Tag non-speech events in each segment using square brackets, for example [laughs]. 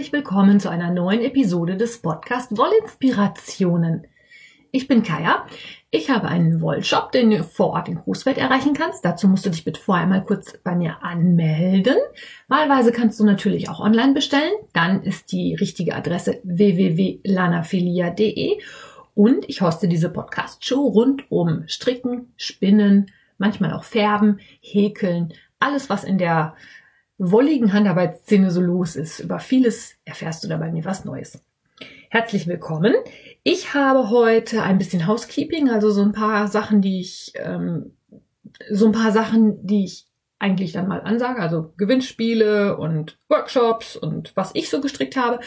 Herzlich willkommen zu einer neuen Episode des Podcast Wollinspirationen. Ich bin Kaya. Ich habe einen Wollshop, den du vor Ort in Großfeld erreichen kannst. Dazu musst du dich bitte vorher mal kurz bei mir anmelden. Wahlweise kannst du natürlich auch online bestellen. Dann ist die richtige Adresse www.lanafilia.de und ich hoste diese Podcast-Show rund um Stricken, Spinnen, manchmal auch Färben, Häkeln, alles was in der wolligen Handarbeitsszene so los ist. Über vieles erfährst du da bei mir was Neues. Herzlich willkommen. Ich habe heute ein bisschen Housekeeping, also so ein paar Sachen, die ich, ähm, so ein paar Sachen, die ich eigentlich dann mal ansage, also Gewinnspiele und Workshops und was ich so gestrickt habe.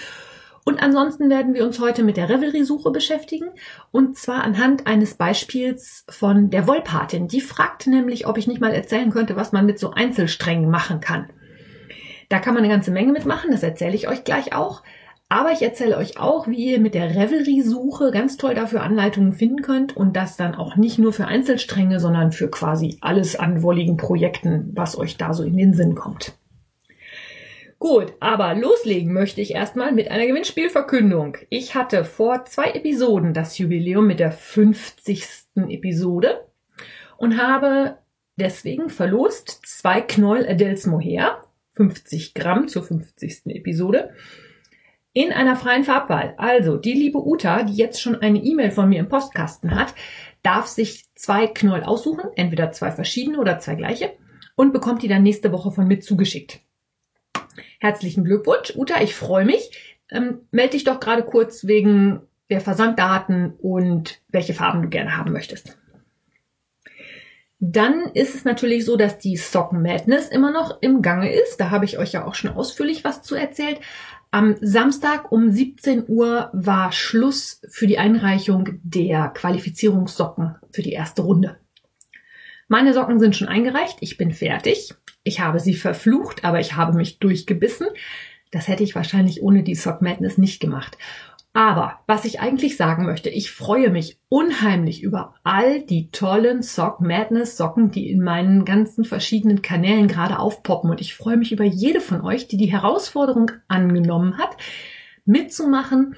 Und ansonsten werden wir uns heute mit der Revelry-Suche beschäftigen. Und zwar anhand eines Beispiels von der Wollpatin. Die fragte nämlich, ob ich nicht mal erzählen könnte, was man mit so Einzelsträngen machen kann. Da kann man eine ganze Menge mitmachen, das erzähle ich euch gleich auch. Aber ich erzähle euch auch, wie ihr mit der Revelry-Suche ganz toll dafür Anleitungen finden könnt und das dann auch nicht nur für Einzelstränge, sondern für quasi alles an wolligen Projekten, was euch da so in den Sinn kommt. Gut, aber loslegen möchte ich erstmal mit einer Gewinnspielverkündung. Ich hatte vor zwei Episoden das Jubiläum mit der 50. Episode und habe deswegen verlost zwei Knoll Adels Mohair 50 Gramm zur 50. Episode in einer freien Farbwahl. Also die liebe Uta, die jetzt schon eine E-Mail von mir im Postkasten hat, darf sich zwei Knoll aussuchen, entweder zwei verschiedene oder zwei gleiche und bekommt die dann nächste Woche von mir zugeschickt. Herzlichen Glückwunsch, Uta, ich freue mich. Ähm, meld dich doch gerade kurz wegen der Versanddaten und welche Farben du gerne haben möchtest. Dann ist es natürlich so, dass die Socken Madness immer noch im Gange ist. Da habe ich euch ja auch schon ausführlich was zu erzählt. Am Samstag um 17 Uhr war Schluss für die Einreichung der Qualifizierungssocken für die erste Runde. Meine Socken sind schon eingereicht. Ich bin fertig. Ich habe sie verflucht, aber ich habe mich durchgebissen. Das hätte ich wahrscheinlich ohne die Sock Madness nicht gemacht. Aber was ich eigentlich sagen möchte, ich freue mich unheimlich über all die tollen Sock Madness Socken, die in meinen ganzen verschiedenen Kanälen gerade aufpoppen. Und ich freue mich über jede von euch, die die Herausforderung angenommen hat, mitzumachen,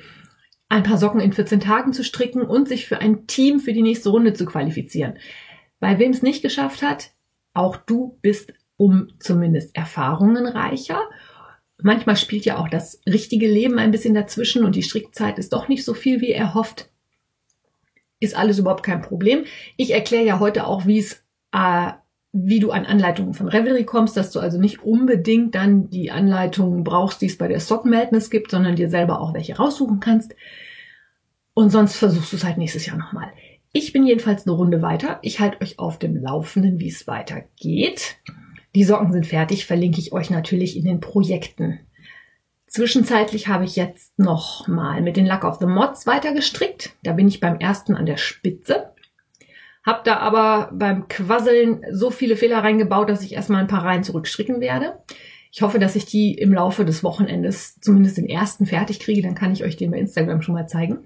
ein paar Socken in 14 Tagen zu stricken und sich für ein Team für die nächste Runde zu qualifizieren. Bei wem es nicht geschafft hat, auch du bist um zumindest Erfahrungen reicher Manchmal spielt ja auch das richtige Leben ein bisschen dazwischen und die Strickzeit ist doch nicht so viel, wie er hofft. Ist alles überhaupt kein Problem. Ich erkläre ja heute auch, wie es, äh, wie du an Anleitungen von Revelry kommst, dass du also nicht unbedingt dann die Anleitungen brauchst, die es bei der Sock Madness gibt, sondern dir selber auch welche raussuchen kannst. Und sonst versuchst du es halt nächstes Jahr nochmal. Ich bin jedenfalls eine Runde weiter. Ich halte euch auf dem Laufenden, wie es weitergeht. Die Socken sind fertig, verlinke ich euch natürlich in den Projekten. Zwischenzeitlich habe ich jetzt noch mal mit den Luck of the Mods weiter gestrickt. Da bin ich beim ersten an der Spitze. Hab da aber beim Quasseln so viele Fehler reingebaut, dass ich erstmal ein paar Reihen zurückstricken werde. Ich hoffe, dass ich die im Laufe des Wochenendes zumindest den ersten fertig kriege. Dann kann ich euch den bei Instagram schon mal zeigen.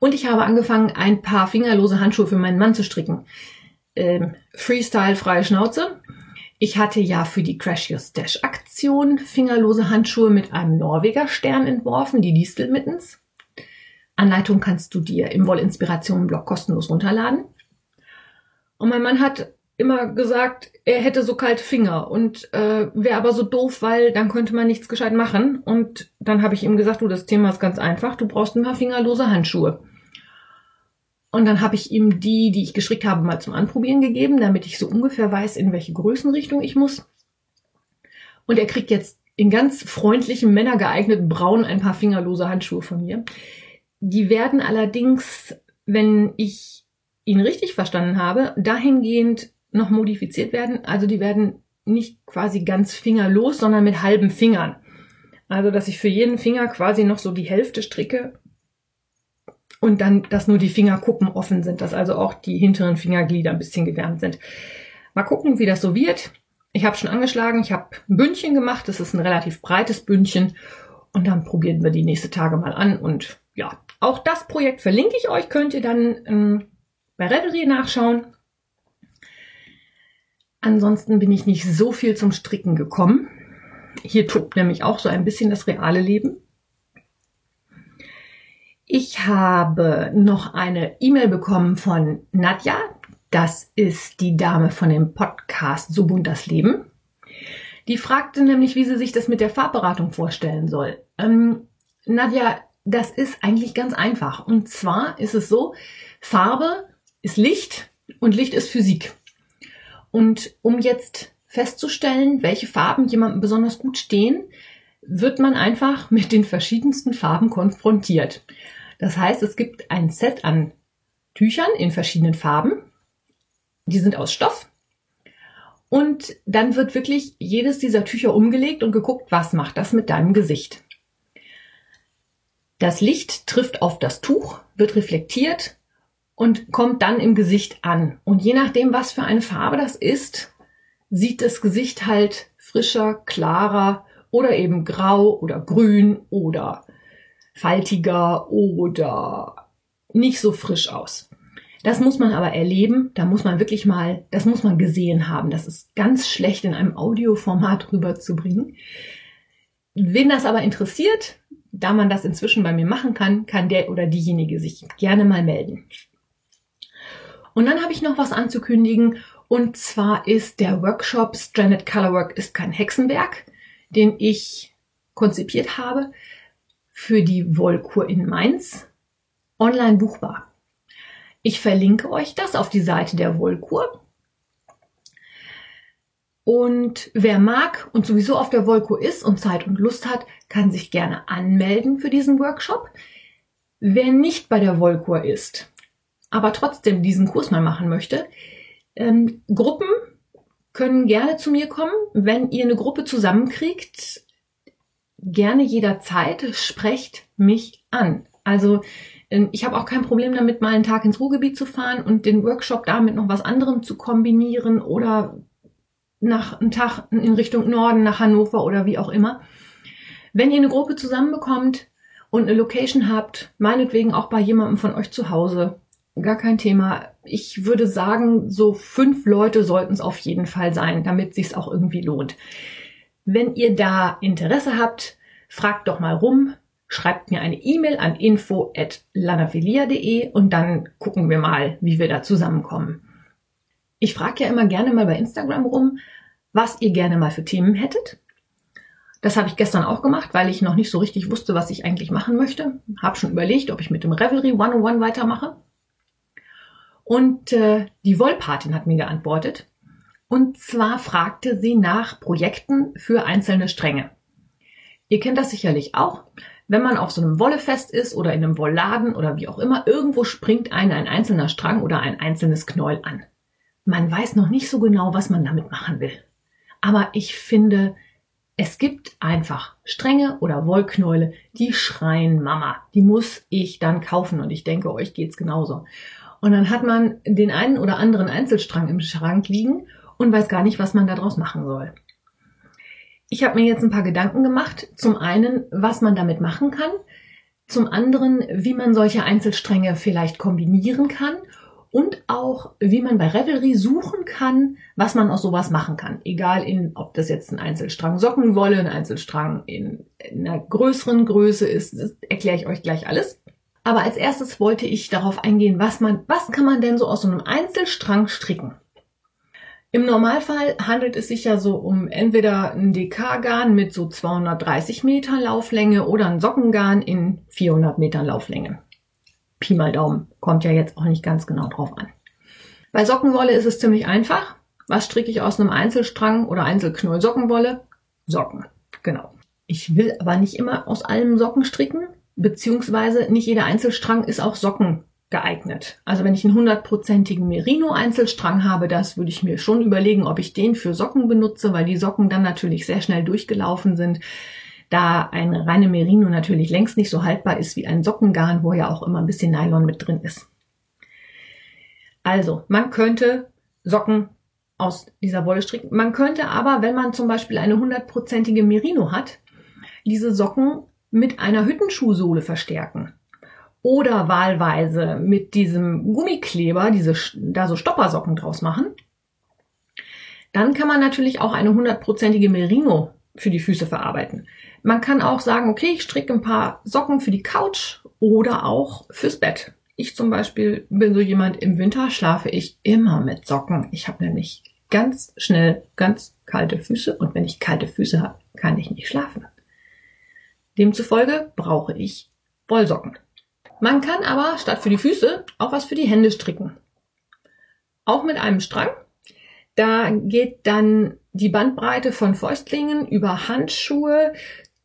Und ich habe angefangen, ein paar fingerlose Handschuhe für meinen Mann zu stricken ähm, Freestyle freie Schnauze. Ich hatte ja für die Crash Your Stash Aktion fingerlose Handschuhe mit einem Norweger Stern entworfen, die Distel mittens. Anleitung kannst du dir im Wollinspiration Blog kostenlos runterladen. Und mein Mann hat immer gesagt, er hätte so kalte Finger und äh, wäre aber so doof, weil dann könnte man nichts gescheit machen. Und dann habe ich ihm gesagt, du, das Thema ist ganz einfach, du brauchst ein paar fingerlose Handschuhe. Und dann habe ich ihm die, die ich gestrickt habe, mal zum Anprobieren gegeben, damit ich so ungefähr weiß, in welche Größenrichtung ich muss. Und er kriegt jetzt in ganz freundlichem, männergeeigneten Braun ein paar fingerlose Handschuhe von mir. Die werden allerdings, wenn ich ihn richtig verstanden habe, dahingehend noch modifiziert werden. Also die werden nicht quasi ganz fingerlos, sondern mit halben Fingern. Also, dass ich für jeden Finger quasi noch so die Hälfte stricke und dann, dass nur die Fingerkuppen offen sind, dass also auch die hinteren Fingerglieder ein bisschen gewärmt sind. Mal gucken, wie das so wird. Ich habe schon angeschlagen, ich habe ein Bündchen gemacht, das ist ein relativ breites Bündchen und dann probieren wir die nächste Tage mal an und ja, auch das Projekt verlinke ich euch, könnt ihr dann ähm, bei Revelry nachschauen. Ansonsten bin ich nicht so viel zum Stricken gekommen. Hier tobt nämlich auch so ein bisschen das reale Leben. Ich habe noch eine E-Mail bekommen von Nadja. Das ist die Dame von dem Podcast So bunt das Leben. Die fragte nämlich, wie sie sich das mit der Farbberatung vorstellen soll. Ähm, Nadja, das ist eigentlich ganz einfach. Und zwar ist es so, Farbe ist Licht und Licht ist Physik. Und um jetzt festzustellen, welche Farben jemandem besonders gut stehen, wird man einfach mit den verschiedensten Farben konfrontiert. Das heißt, es gibt ein Set an Tüchern in verschiedenen Farben. Die sind aus Stoff. Und dann wird wirklich jedes dieser Tücher umgelegt und geguckt, was macht das mit deinem Gesicht. Das Licht trifft auf das Tuch, wird reflektiert und kommt dann im Gesicht an. Und je nachdem, was für eine Farbe das ist, sieht das Gesicht halt frischer, klarer oder eben grau oder grün oder faltiger oder nicht so frisch aus. Das muss man aber erleben, da muss man wirklich mal, das muss man gesehen haben. Das ist ganz schlecht in einem Audioformat [laughs] rüberzubringen. Wen das aber interessiert, da man das inzwischen bei mir machen kann, kann der oder diejenige sich gerne mal melden. Und dann habe ich noch was anzukündigen und zwar ist der Workshop Stranded Colorwork ist kein Hexenwerk, den ich konzipiert habe für die Wollkur in Mainz online buchbar. Ich verlinke euch das auf die Seite der Wollkur. Und wer mag und sowieso auf der Wollkur ist und Zeit und Lust hat, kann sich gerne anmelden für diesen Workshop. Wer nicht bei der Wollkur ist, aber trotzdem diesen Kurs mal machen möchte, ähm, Gruppen können gerne zu mir kommen. Wenn ihr eine Gruppe zusammenkriegt, gerne jederzeit, sprecht mich an. Also ähm, ich habe auch kein Problem damit, mal einen Tag ins Ruhrgebiet zu fahren und den Workshop damit noch was anderem zu kombinieren oder nach einem Tag in Richtung Norden, nach Hannover oder wie auch immer. Wenn ihr eine Gruppe zusammenbekommt und eine Location habt, meinetwegen auch bei jemandem von euch zu Hause, gar kein Thema. Ich würde sagen, so fünf Leute sollten es auf jeden Fall sein, damit sich's auch irgendwie lohnt. Wenn ihr da Interesse habt, fragt doch mal rum, schreibt mir eine E-Mail an info@lanafilia.de und dann gucken wir mal, wie wir da zusammenkommen. Ich frage ja immer gerne mal bei Instagram rum, was ihr gerne mal für Themen hättet. Das habe ich gestern auch gemacht, weil ich noch nicht so richtig wusste, was ich eigentlich machen möchte. Hab schon überlegt, ob ich mit dem Revelry 101 weitermache. Und äh, die Wollpatin hat mir geantwortet. Und zwar fragte sie nach Projekten für einzelne Stränge. Ihr kennt das sicherlich auch. Wenn man auf so einem Wollefest ist oder in einem Wollladen oder wie auch immer, irgendwo springt einen ein einzelner Strang oder ein einzelnes Knäuel an. Man weiß noch nicht so genau, was man damit machen will. Aber ich finde, es gibt einfach Stränge oder Wollknäule, die schreien Mama. Die muss ich dann kaufen und ich denke, euch geht's genauso. Und dann hat man den einen oder anderen Einzelstrang im Schrank liegen und weiß gar nicht, was man daraus machen soll. Ich habe mir jetzt ein paar Gedanken gemacht. Zum einen, was man damit machen kann. Zum anderen, wie man solche Einzelstränge vielleicht kombinieren kann. Und auch, wie man bei Revelry suchen kann, was man aus sowas machen kann. Egal in, ob das jetzt ein Einzelstrang Sockenwolle, ein Einzelstrang in, in einer größeren Größe ist, das erkläre ich euch gleich alles. Aber als erstes wollte ich darauf eingehen, was man, was kann man denn so aus so einem Einzelstrang stricken? Im Normalfall handelt es sich ja so um entweder ein DK-Garn mit so 230 Meter Lauflänge oder ein Sockengarn in 400 Metern Lauflänge. Pi mal Daumen. Kommt ja jetzt auch nicht ganz genau drauf an. Bei Sockenwolle ist es ziemlich einfach. Was stricke ich aus einem Einzelstrang oder Einzelknoll Sockenwolle? Socken. Genau. Ich will aber nicht immer aus allem Socken stricken, beziehungsweise nicht jeder Einzelstrang ist auch Socken geeignet. Also wenn ich einen hundertprozentigen Merino-Einzelstrang habe, das würde ich mir schon überlegen, ob ich den für Socken benutze, weil die Socken dann natürlich sehr schnell durchgelaufen sind. Da eine reine Merino natürlich längst nicht so haltbar ist wie ein Sockengarn, wo ja auch immer ein bisschen Nylon mit drin ist. Also, man könnte Socken aus dieser Wolle stricken. Man könnte aber, wenn man zum Beispiel eine hundertprozentige Merino hat, diese Socken mit einer Hüttenschuhsohle verstärken oder wahlweise mit diesem Gummikleber diese da so Stoppersocken draus machen. Dann kann man natürlich auch eine hundertprozentige Merino für die Füße verarbeiten. Man kann auch sagen, okay, ich stricke ein paar Socken für die Couch oder auch fürs Bett. Ich zum Beispiel bin so jemand, im Winter schlafe ich immer mit Socken. Ich habe nämlich ganz schnell ganz kalte Füße und wenn ich kalte Füße habe, kann ich nicht schlafen. Demzufolge brauche ich Wollsocken. Man kann aber statt für die Füße auch was für die Hände stricken. Auch mit einem Strang. Da geht dann die Bandbreite von Fäustlingen über Handschuhe,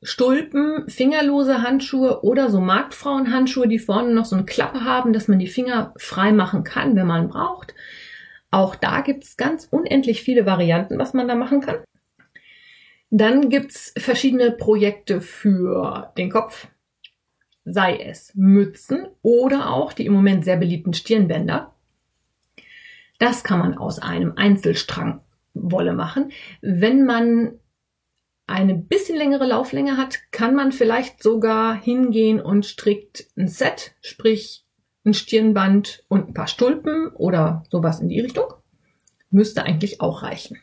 Stulpen, fingerlose Handschuhe oder so Marktfrauenhandschuhe, die vorne noch so eine Klappe haben, dass man die Finger frei machen kann, wenn man braucht. Auch da gibt es ganz unendlich viele Varianten, was man da machen kann. Dann gibt es verschiedene Projekte für den Kopf, sei es Mützen oder auch die im Moment sehr beliebten Stirnbänder. Das kann man aus einem Einzelstrang Wolle machen. Wenn man eine bisschen längere Lauflänge hat, kann man vielleicht sogar hingehen und strickt ein Set, sprich ein Stirnband und ein paar Stulpen oder sowas in die Richtung. Müsste eigentlich auch reichen.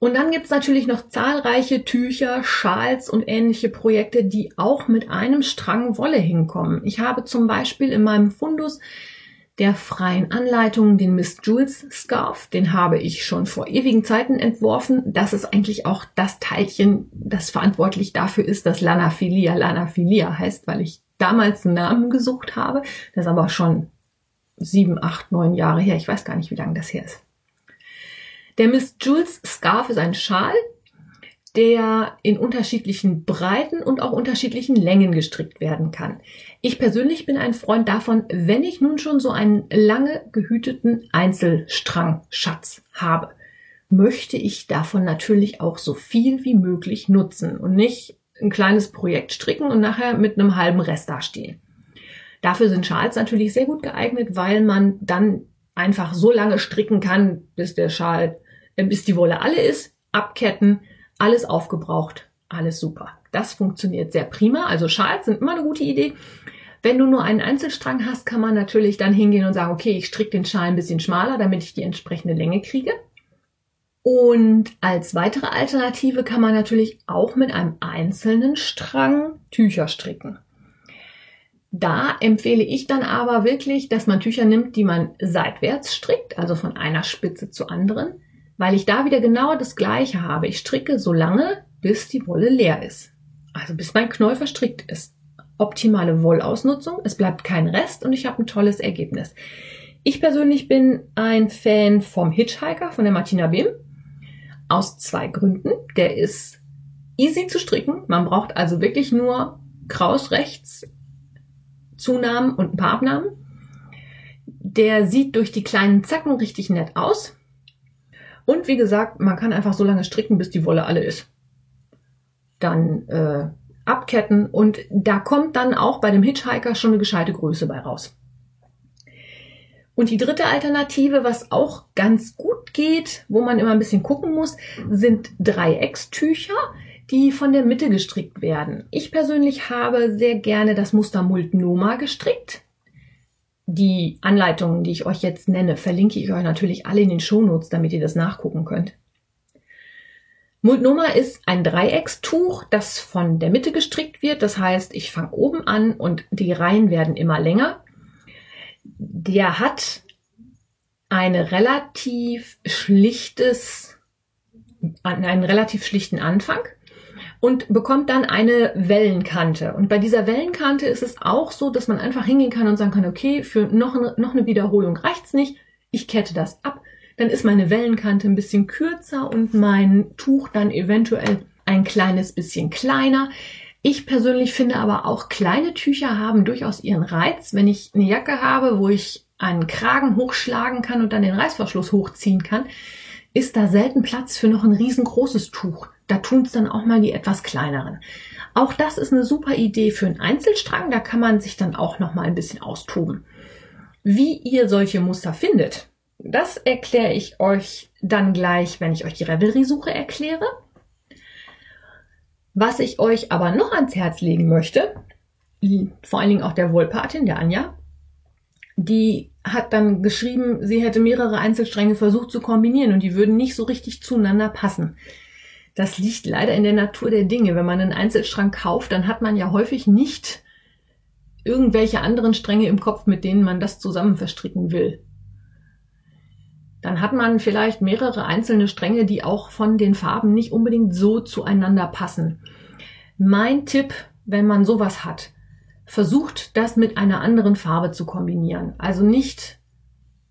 Und dann gibt's natürlich noch zahlreiche Tücher, Schals und ähnliche Projekte, die auch mit einem Strang Wolle hinkommen. Ich habe zum Beispiel in meinem Fundus der freien Anleitung den Miss Jules Scarf. Den habe ich schon vor ewigen Zeiten entworfen. Das ist eigentlich auch das Teilchen, das verantwortlich dafür ist, dass Lanaphilia Lanaphilia heißt, weil ich damals einen Namen gesucht habe. Das ist aber schon sieben, acht, neun Jahre her. Ich weiß gar nicht, wie lange das her ist. Der Miss Jules Scarf ist ein Schal, der in unterschiedlichen Breiten und auch unterschiedlichen Längen gestrickt werden kann. Ich persönlich bin ein Freund davon, wenn ich nun schon so einen lange gehüteten Einzelstrang-Schatz habe, möchte ich davon natürlich auch so viel wie möglich nutzen und nicht ein kleines Projekt stricken und nachher mit einem halben Rest dastehen. Dafür sind Schals natürlich sehr gut geeignet, weil man dann einfach so lange stricken kann, bis der Schal bis die Wolle alle ist, abketten, alles aufgebraucht, alles super. Das funktioniert sehr prima. Also Schals sind immer eine gute Idee. Wenn du nur einen Einzelstrang hast, kann man natürlich dann hingehen und sagen, okay, ich stricke den Schal ein bisschen schmaler, damit ich die entsprechende Länge kriege. Und als weitere Alternative kann man natürlich auch mit einem einzelnen Strang Tücher stricken. Da empfehle ich dann aber wirklich, dass man Tücher nimmt, die man seitwärts strickt, also von einer Spitze zur anderen weil ich da wieder genau das Gleiche habe. Ich stricke so lange, bis die Wolle leer ist. Also bis mein Knäuel verstrickt ist. Optimale Wollausnutzung, es bleibt kein Rest und ich habe ein tolles Ergebnis. Ich persönlich bin ein Fan vom Hitchhiker von der Martina Bim. Aus zwei Gründen. Der ist easy zu stricken. Man braucht also wirklich nur Kraus rechts, Zunahmen und ein paar Abnahmen. Der sieht durch die kleinen Zacken richtig nett aus. Und wie gesagt, man kann einfach so lange stricken, bis die Wolle alle ist. Dann äh, abketten und da kommt dann auch bei dem Hitchhiker schon eine gescheite Größe bei raus. Und die dritte Alternative, was auch ganz gut geht, wo man immer ein bisschen gucken muss, sind Dreieckstücher, die von der Mitte gestrickt werden. Ich persönlich habe sehr gerne das Muster Multnoma gestrickt. Die Anleitungen, die ich euch jetzt nenne, verlinke ich euch natürlich alle in den Shownotes, damit ihr das nachgucken könnt. Multnoma ist ein Dreieckstuch, das von der Mitte gestrickt wird. Das heißt, ich fange oben an und die Reihen werden immer länger. Der hat eine relativ schlichtes, einen relativ schlichten Anfang und bekommt dann eine Wellenkante. Und bei dieser Wellenkante ist es auch so, dass man einfach hingehen kann und sagen kann, okay, für noch eine, noch eine Wiederholung reicht's nicht, ich kette das ab, dann ist meine Wellenkante ein bisschen kürzer und mein Tuch dann eventuell ein kleines bisschen kleiner. Ich persönlich finde aber auch kleine Tücher haben durchaus ihren Reiz. Wenn ich eine Jacke habe, wo ich einen Kragen hochschlagen kann und dann den Reißverschluss hochziehen kann, ist da selten Platz für noch ein riesengroßes Tuch. Da tun es dann auch mal die etwas kleineren. Auch das ist eine super Idee für einen Einzelstrang. Da kann man sich dann auch noch mal ein bisschen austoben. Wie ihr solche Muster findet, das erkläre ich euch dann gleich, wenn ich euch die Revelry-Suche erkläre. Was ich euch aber noch ans Herz legen möchte, vor allen Dingen auch der Wohlpatin, der Anja, die hat dann geschrieben, sie hätte mehrere Einzelstränge versucht zu kombinieren und die würden nicht so richtig zueinander passen. Das liegt leider in der Natur der Dinge. Wenn man einen Einzelstrang kauft, dann hat man ja häufig nicht irgendwelche anderen Stränge im Kopf, mit denen man das zusammen verstricken will. Dann hat man vielleicht mehrere einzelne Stränge, die auch von den Farben nicht unbedingt so zueinander passen. Mein Tipp, wenn man sowas hat, versucht das mit einer anderen Farbe zu kombinieren. Also nicht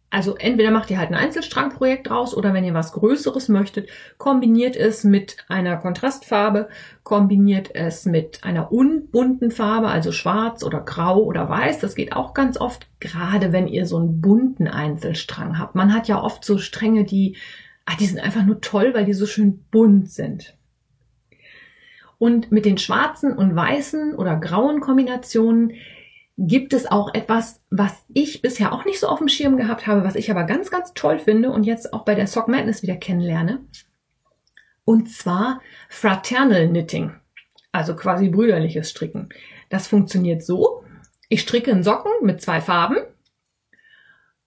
also entweder macht ihr halt ein Einzelstrangprojekt draus oder wenn ihr was Größeres möchtet, kombiniert es mit einer Kontrastfarbe, kombiniert es mit einer unbunten Farbe, also schwarz oder grau oder weiß. Das geht auch ganz oft, gerade wenn ihr so einen bunten Einzelstrang habt. Man hat ja oft so Stränge, die, ah, die sind einfach nur toll, weil die so schön bunt sind. Und mit den schwarzen und weißen oder grauen Kombinationen gibt es auch etwas, was ich bisher auch nicht so auf dem Schirm gehabt habe, was ich aber ganz, ganz toll finde und jetzt auch bei der Sock Madness wieder kennenlerne. Und zwar Fraternal Knitting, also quasi brüderliches Stricken. Das funktioniert so. Ich stricke einen Socken mit zwei Farben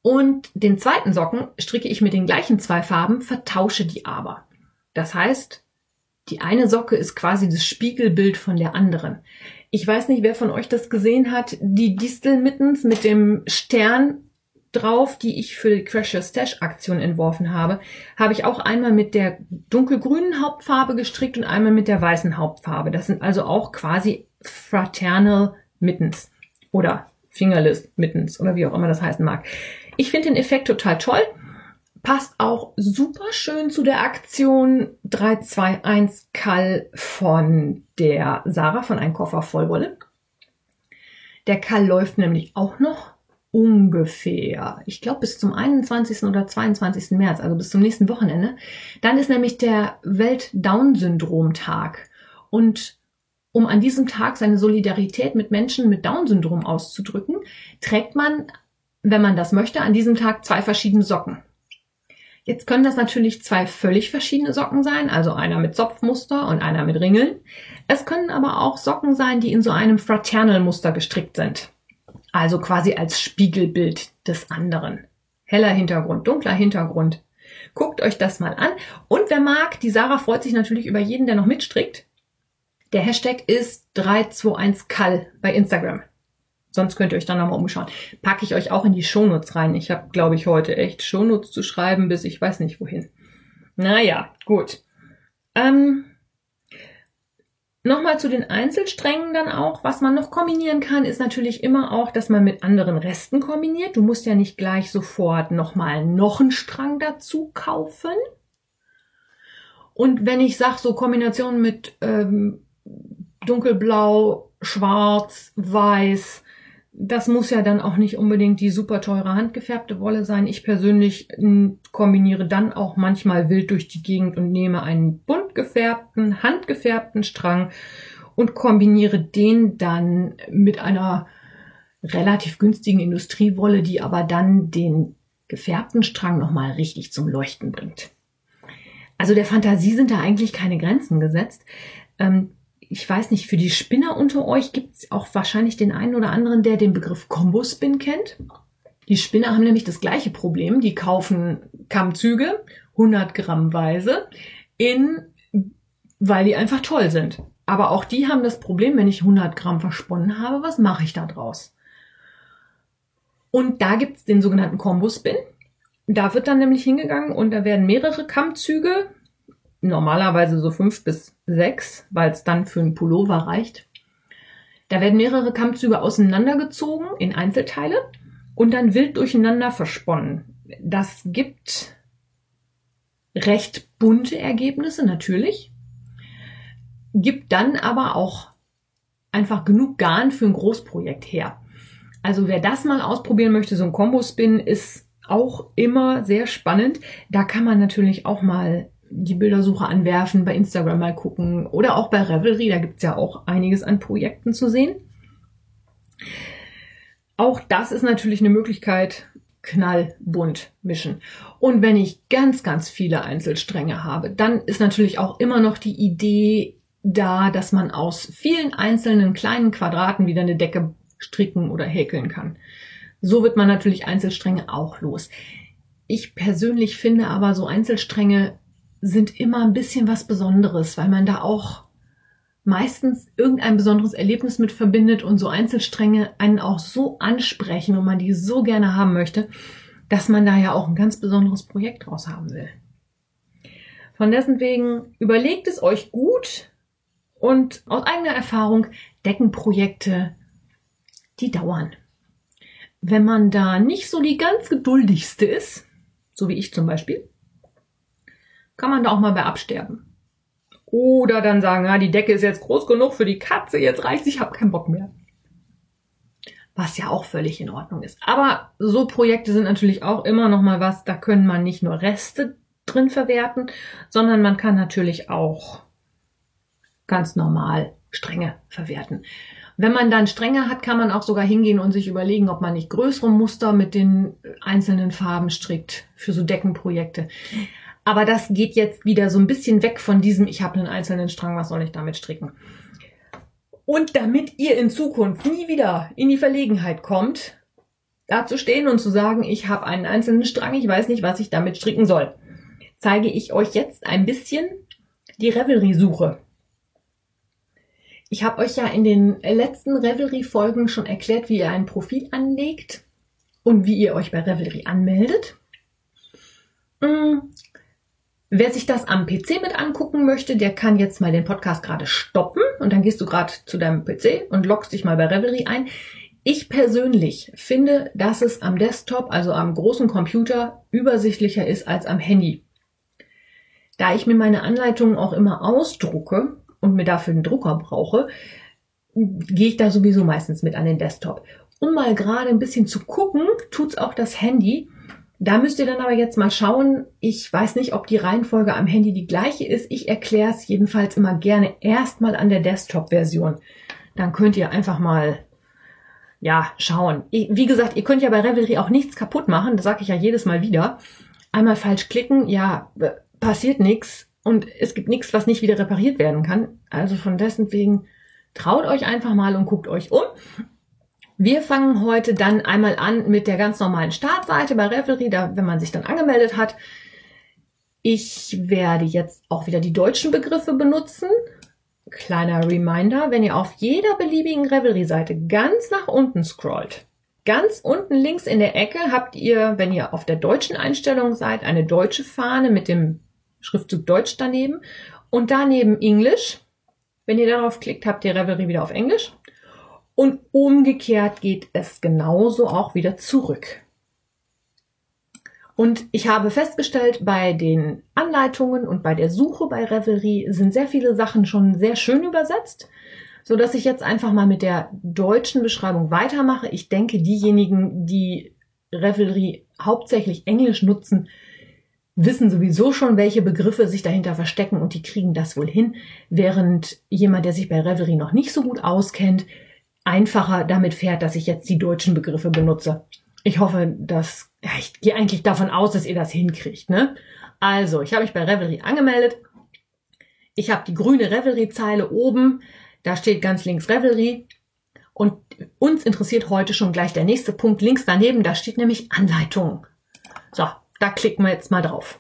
und den zweiten Socken stricke ich mit den gleichen zwei Farben, vertausche die aber. Das heißt, die eine Socke ist quasi das Spiegelbild von der anderen. Ich weiß nicht, wer von euch das gesehen hat. Die Distelmittens mit dem Stern drauf, die ich für die Crash Your Stash Aktion entworfen habe, habe ich auch einmal mit der dunkelgrünen Hauptfarbe gestrickt und einmal mit der weißen Hauptfarbe. Das sind also auch quasi Fraternal Mittens oder Fingerless Mittens oder wie auch immer das heißen mag. Ich finde den Effekt total toll. Passt auch super schön zu der Aktion 321 Kall von der Sarah von Ein Koffer Vollwolle. Der Kall läuft nämlich auch noch ungefähr, ich glaube bis zum 21. oder 22. März, also bis zum nächsten Wochenende. Dann ist nämlich der Welt-Down-Syndrom-Tag. Und um an diesem Tag seine Solidarität mit Menschen mit Down-Syndrom auszudrücken, trägt man, wenn man das möchte, an diesem Tag zwei verschiedene Socken. Jetzt können das natürlich zwei völlig verschiedene Socken sein, also einer mit Zopfmuster und einer mit Ringeln. Es können aber auch Socken sein, die in so einem Fraternal-Muster gestrickt sind. Also quasi als Spiegelbild des anderen. Heller Hintergrund, dunkler Hintergrund. Guckt euch das mal an. Und wer mag, die Sarah freut sich natürlich über jeden, der noch mitstrickt. Der Hashtag ist 321kall bei Instagram. Sonst könnt ihr euch dann nochmal umschauen. Packe ich euch auch in die Shownotes rein. Ich habe, glaube ich, heute echt Shownotes zu schreiben, bis ich weiß nicht wohin. Naja, gut. Ähm, Nochmal zu den Einzelsträngen dann auch. Was man noch kombinieren kann, ist natürlich immer auch, dass man mit anderen Resten kombiniert. Du musst ja nicht gleich sofort nochmal noch einen Strang dazu kaufen. Und wenn ich sage, so Kombinationen mit ähm, dunkelblau, schwarz, weiß, das muss ja dann auch nicht unbedingt die super teure handgefärbte Wolle sein. Ich persönlich kombiniere dann auch manchmal wild durch die Gegend und nehme einen bunt gefärbten, handgefärbten Strang und kombiniere den dann mit einer relativ günstigen Industriewolle, die aber dann den gefärbten Strang nochmal richtig zum Leuchten bringt. Also der Fantasie sind da eigentlich keine Grenzen gesetzt. Ähm, ich weiß nicht, für die Spinner unter euch gibt es auch wahrscheinlich den einen oder anderen, der den Begriff Combo Spin kennt. Die Spinner haben nämlich das gleiche Problem. Die kaufen Kammzüge, 100 Gramm weise, in, weil die einfach toll sind. Aber auch die haben das Problem, wenn ich 100 Gramm versponnen habe, was mache ich da draus? Und da gibt's den sogenannten Combo Spin. Da wird dann nämlich hingegangen und da werden mehrere Kammzüge normalerweise so fünf bis sechs, weil es dann für einen Pullover reicht. Da werden mehrere Kammzüge auseinandergezogen in Einzelteile und dann wild durcheinander versponnen. Das gibt recht bunte Ergebnisse natürlich, gibt dann aber auch einfach genug Garn für ein Großprojekt her. Also wer das mal ausprobieren möchte, so ein Combo-Spin ist auch immer sehr spannend. Da kann man natürlich auch mal die Bildersuche anwerfen, bei Instagram mal gucken oder auch bei Revelry, da gibt's ja auch einiges an Projekten zu sehen. Auch das ist natürlich eine Möglichkeit, knallbunt mischen. Und wenn ich ganz, ganz viele Einzelstränge habe, dann ist natürlich auch immer noch die Idee da, dass man aus vielen einzelnen kleinen Quadraten wieder eine Decke stricken oder häkeln kann. So wird man natürlich Einzelstränge auch los. Ich persönlich finde aber so Einzelstränge sind immer ein bisschen was Besonderes, weil man da auch meistens irgendein besonderes Erlebnis mit verbindet und so Einzelstränge einen auch so ansprechen und man die so gerne haben möchte, dass man da ja auch ein ganz besonderes Projekt draus haben will. Von dessen wegen überlegt es euch gut und aus eigener Erfahrung Deckenprojekte, die dauern. Wenn man da nicht so die ganz geduldigste ist, so wie ich zum Beispiel, kann man da auch mal bei absterben. Oder dann sagen, ja, die Decke ist jetzt groß genug für die Katze, jetzt reicht ich habe keinen Bock mehr. Was ja auch völlig in Ordnung ist. Aber so Projekte sind natürlich auch immer noch mal was, da können man nicht nur Reste drin verwerten, sondern man kann natürlich auch ganz normal Stränge verwerten. Wenn man dann Stränge hat, kann man auch sogar hingehen und sich überlegen, ob man nicht größere Muster mit den einzelnen Farben strickt für so Deckenprojekte. Aber das geht jetzt wieder so ein bisschen weg von diesem, ich habe einen einzelnen Strang, was soll ich damit stricken? Und damit ihr in Zukunft nie wieder in die Verlegenheit kommt, da zu stehen und zu sagen, ich habe einen einzelnen Strang, ich weiß nicht, was ich damit stricken soll, zeige ich euch jetzt ein bisschen die Revelry-Suche. Ich habe euch ja in den letzten Revelry-Folgen schon erklärt, wie ihr ein Profil anlegt und wie ihr euch bei Revelry anmeldet. Wer sich das am PC mit angucken möchte, der kann jetzt mal den Podcast gerade stoppen und dann gehst du gerade zu deinem PC und loggst dich mal bei Revelry ein. Ich persönlich finde, dass es am Desktop, also am großen Computer, übersichtlicher ist als am Handy. Da ich mir meine Anleitungen auch immer ausdrucke und mir dafür einen Drucker brauche, gehe ich da sowieso meistens mit an den Desktop. Um mal gerade ein bisschen zu gucken, tut's auch das Handy. Da müsst ihr dann aber jetzt mal schauen. Ich weiß nicht, ob die Reihenfolge am Handy die gleiche ist. Ich erkläre es jedenfalls immer gerne erstmal an der Desktop-Version. Dann könnt ihr einfach mal ja schauen. Wie gesagt, ihr könnt ja bei Revelry auch nichts kaputt machen. Das sage ich ja jedes Mal wieder. Einmal falsch klicken, ja passiert nichts und es gibt nichts, was nicht wieder repariert werden kann. Also von dessen wegen traut euch einfach mal und guckt euch um. Wir fangen heute dann einmal an mit der ganz normalen Startseite bei Revelry, da, wenn man sich dann angemeldet hat. Ich werde jetzt auch wieder die deutschen Begriffe benutzen. Kleiner Reminder, wenn ihr auf jeder beliebigen Revelry-Seite ganz nach unten scrollt, ganz unten links in der Ecke habt ihr, wenn ihr auf der deutschen Einstellung seid, eine deutsche Fahne mit dem Schriftzug Deutsch daneben und daneben Englisch. Wenn ihr darauf klickt, habt ihr Revelry wieder auf Englisch. Und umgekehrt geht es genauso auch wieder zurück. Und ich habe festgestellt, bei den Anleitungen und bei der Suche bei Revelry sind sehr viele Sachen schon sehr schön übersetzt, so dass ich jetzt einfach mal mit der deutschen Beschreibung weitermache. Ich denke, diejenigen, die Revelry hauptsächlich Englisch nutzen, wissen sowieso schon, welche Begriffe sich dahinter verstecken und die kriegen das wohl hin, während jemand, der sich bei Revelry noch nicht so gut auskennt, einfacher damit fährt, dass ich jetzt die deutschen Begriffe benutze. Ich hoffe, dass, ja, ich gehe eigentlich davon aus, dass ihr das hinkriegt, ne? Also, ich habe mich bei Revelry angemeldet. Ich habe die grüne Revelry-Zeile oben. Da steht ganz links Revelry. Und uns interessiert heute schon gleich der nächste Punkt links daneben. Da steht nämlich Anleitung. So, da klicken wir jetzt mal drauf.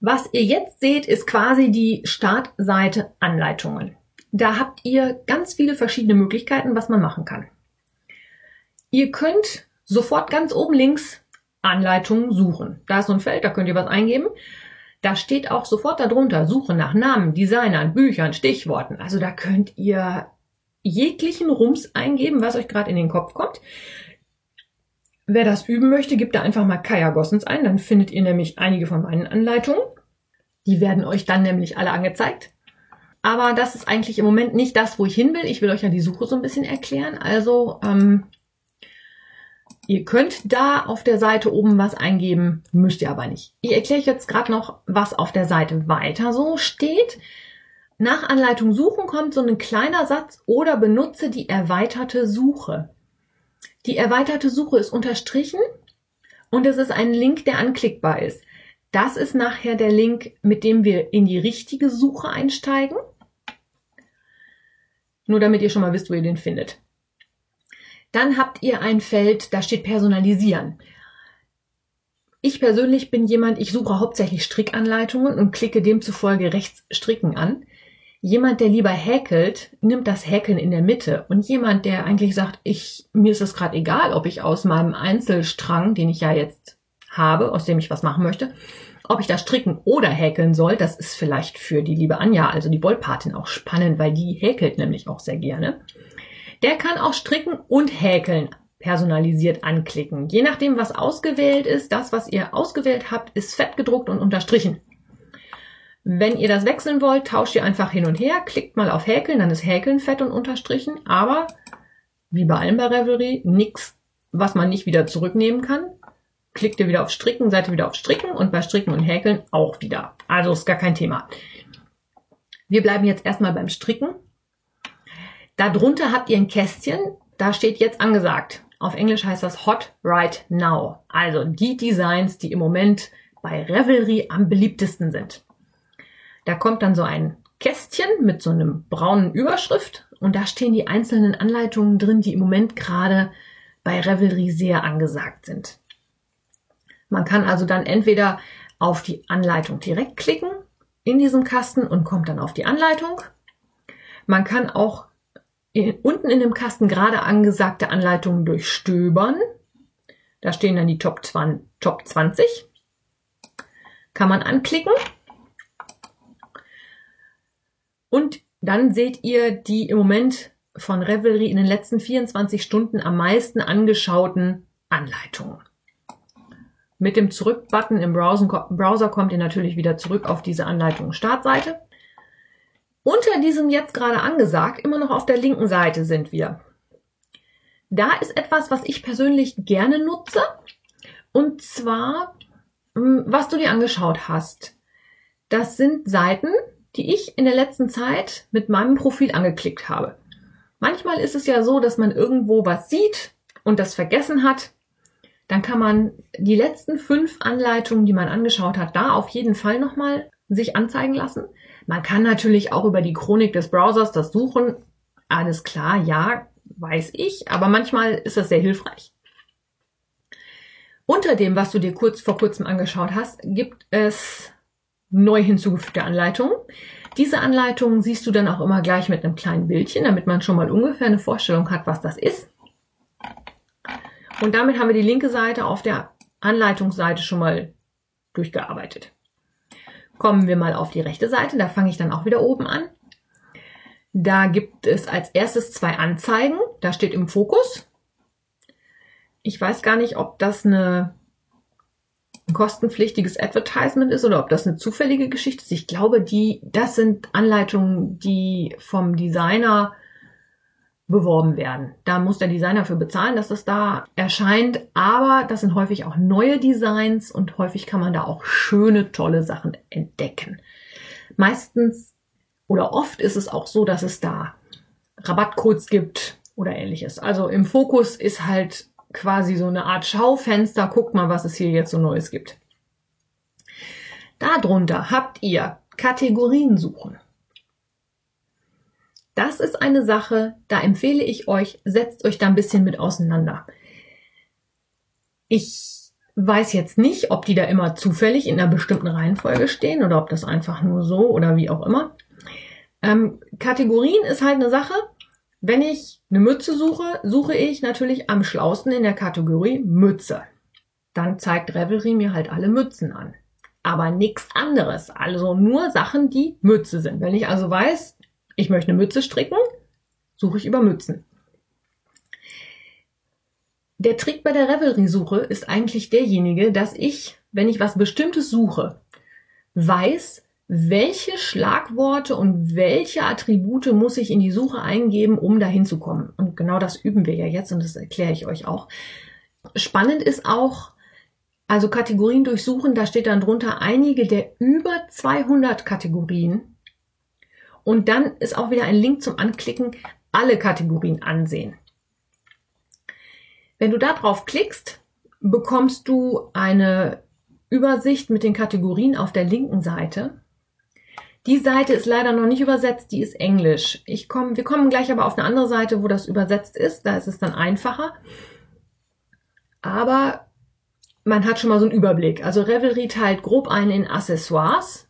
Was ihr jetzt seht, ist quasi die Startseite Anleitungen. Da habt ihr ganz viele verschiedene Möglichkeiten, was man machen kann. Ihr könnt sofort ganz oben links Anleitungen suchen. Da ist so ein Feld, da könnt ihr was eingeben. Da steht auch sofort darunter Suche nach Namen, Designern, Büchern, Stichworten. Also da könnt ihr jeglichen Rums eingeben, was euch gerade in den Kopf kommt. Wer das üben möchte, gibt da einfach mal Kaya Gossens ein, dann findet ihr nämlich einige von meinen Anleitungen. Die werden euch dann nämlich alle angezeigt. Aber das ist eigentlich im Moment nicht das, wo ich hin will. Ich will euch ja die Suche so ein bisschen erklären. Also ähm, ihr könnt da auf der Seite oben was eingeben, müsst ihr aber nicht. Ich erkläre euch jetzt gerade noch, was auf der Seite weiter so steht. Nach Anleitung suchen kommt so ein kleiner Satz oder benutze die erweiterte Suche. Die erweiterte Suche ist unterstrichen und es ist ein Link, der anklickbar ist. Das ist nachher der Link, mit dem wir in die richtige Suche einsteigen. Nur damit ihr schon mal wisst, wo ihr den findet. Dann habt ihr ein Feld, da steht Personalisieren. Ich persönlich bin jemand, ich suche hauptsächlich Strickanleitungen und klicke demzufolge rechts Stricken an. Jemand, der lieber häkelt, nimmt das Häkeln in der Mitte. Und jemand, der eigentlich sagt, ich, mir ist es gerade egal, ob ich aus meinem Einzelstrang, den ich ja jetzt habe, aus dem ich was machen möchte, ob ich da stricken oder häkeln soll, das ist vielleicht für die liebe Anja, also die Wollpatin, auch spannend, weil die häkelt nämlich auch sehr gerne. Der kann auch stricken und häkeln personalisiert anklicken. Je nachdem, was ausgewählt ist, das, was ihr ausgewählt habt, ist fett gedruckt und unterstrichen. Wenn ihr das wechseln wollt, tauscht ihr einfach hin und her, klickt mal auf Häkeln, dann ist Häkeln fett und unterstrichen, aber wie bei allem bei Revelry, nichts, was man nicht wieder zurücknehmen kann. Klickt ihr wieder auf Stricken, seid ihr wieder auf Stricken und bei Stricken und Häkeln auch wieder. Also ist gar kein Thema. Wir bleiben jetzt erstmal beim Stricken. Darunter habt ihr ein Kästchen, da steht jetzt angesagt. Auf Englisch heißt das Hot Right Now. Also die Designs, die im Moment bei Revelry am beliebtesten sind. Da kommt dann so ein Kästchen mit so einem braunen Überschrift und da stehen die einzelnen Anleitungen drin, die im Moment gerade bei Revelry sehr angesagt sind. Man kann also dann entweder auf die Anleitung direkt klicken in diesem Kasten und kommt dann auf die Anleitung. Man kann auch in, unten in dem Kasten gerade angesagte Anleitungen durchstöbern. Da stehen dann die Top 20, Top 20. Kann man anklicken und dann seht ihr die im Moment von Revelry in den letzten 24 Stunden am meisten angeschauten Anleitungen. Mit dem Zurück-Button im Browser kommt ihr natürlich wieder zurück auf diese Anleitung Startseite. Unter diesem jetzt gerade angesagt, immer noch auf der linken Seite sind wir. Da ist etwas, was ich persönlich gerne nutze. Und zwar, hm, was du dir angeschaut hast. Das sind Seiten, die ich in der letzten Zeit mit meinem Profil angeklickt habe. Manchmal ist es ja so, dass man irgendwo was sieht und das vergessen hat. Dann kann man die letzten fünf Anleitungen, die man angeschaut hat, da auf jeden Fall nochmal sich anzeigen lassen. Man kann natürlich auch über die Chronik des Browsers das suchen. Alles klar, ja, weiß ich, aber manchmal ist das sehr hilfreich. Unter dem, was du dir kurz vor kurzem angeschaut hast, gibt es neu hinzugefügte Anleitungen. Diese Anleitungen siehst du dann auch immer gleich mit einem kleinen Bildchen, damit man schon mal ungefähr eine Vorstellung hat, was das ist. Und damit haben wir die linke Seite auf der Anleitungsseite schon mal durchgearbeitet. Kommen wir mal auf die rechte Seite, da fange ich dann auch wieder oben an. Da gibt es als erstes zwei Anzeigen, da steht im Fokus. Ich weiß gar nicht, ob das eine ein kostenpflichtiges Advertisement ist oder ob das eine zufällige Geschichte ist. Ich glaube, die, das sind Anleitungen, die vom Designer beworben werden. Da muss der Designer für bezahlen, dass das da erscheint. Aber das sind häufig auch neue Designs und häufig kann man da auch schöne, tolle Sachen entdecken. Meistens oder oft ist es auch so, dass es da Rabattcodes gibt oder ähnliches. Also im Fokus ist halt quasi so eine Art Schaufenster. Guckt mal, was es hier jetzt so Neues gibt. Darunter habt ihr Kategorien suchen. Das ist eine Sache, da empfehle ich euch, setzt euch da ein bisschen mit auseinander. Ich weiß jetzt nicht, ob die da immer zufällig in einer bestimmten Reihenfolge stehen oder ob das einfach nur so oder wie auch immer. Ähm, Kategorien ist halt eine Sache, wenn ich eine Mütze suche, suche ich natürlich am schlausten in der Kategorie Mütze. Dann zeigt Revelry mir halt alle Mützen an. Aber nichts anderes. Also nur Sachen, die Mütze sind. Wenn ich also weiß, ich möchte eine Mütze stricken, suche ich über Mützen. Der Trick bei der Revelry-Suche ist eigentlich derjenige, dass ich, wenn ich was Bestimmtes suche, weiß, welche Schlagworte und welche Attribute muss ich in die Suche eingeben, um dahin zu kommen. Und genau das üben wir ja jetzt und das erkläre ich euch auch. Spannend ist auch, also Kategorien durchsuchen, da steht dann drunter einige der über 200 Kategorien. Und dann ist auch wieder ein Link zum Anklicken, alle Kategorien ansehen. Wenn du da drauf klickst, bekommst du eine Übersicht mit den Kategorien auf der linken Seite. Die Seite ist leider noch nicht übersetzt, die ist Englisch. Ich komm, wir kommen gleich aber auf eine andere Seite, wo das übersetzt ist. Da ist es dann einfacher. Aber man hat schon mal so einen Überblick. Also Revelry teilt grob ein in Accessoires.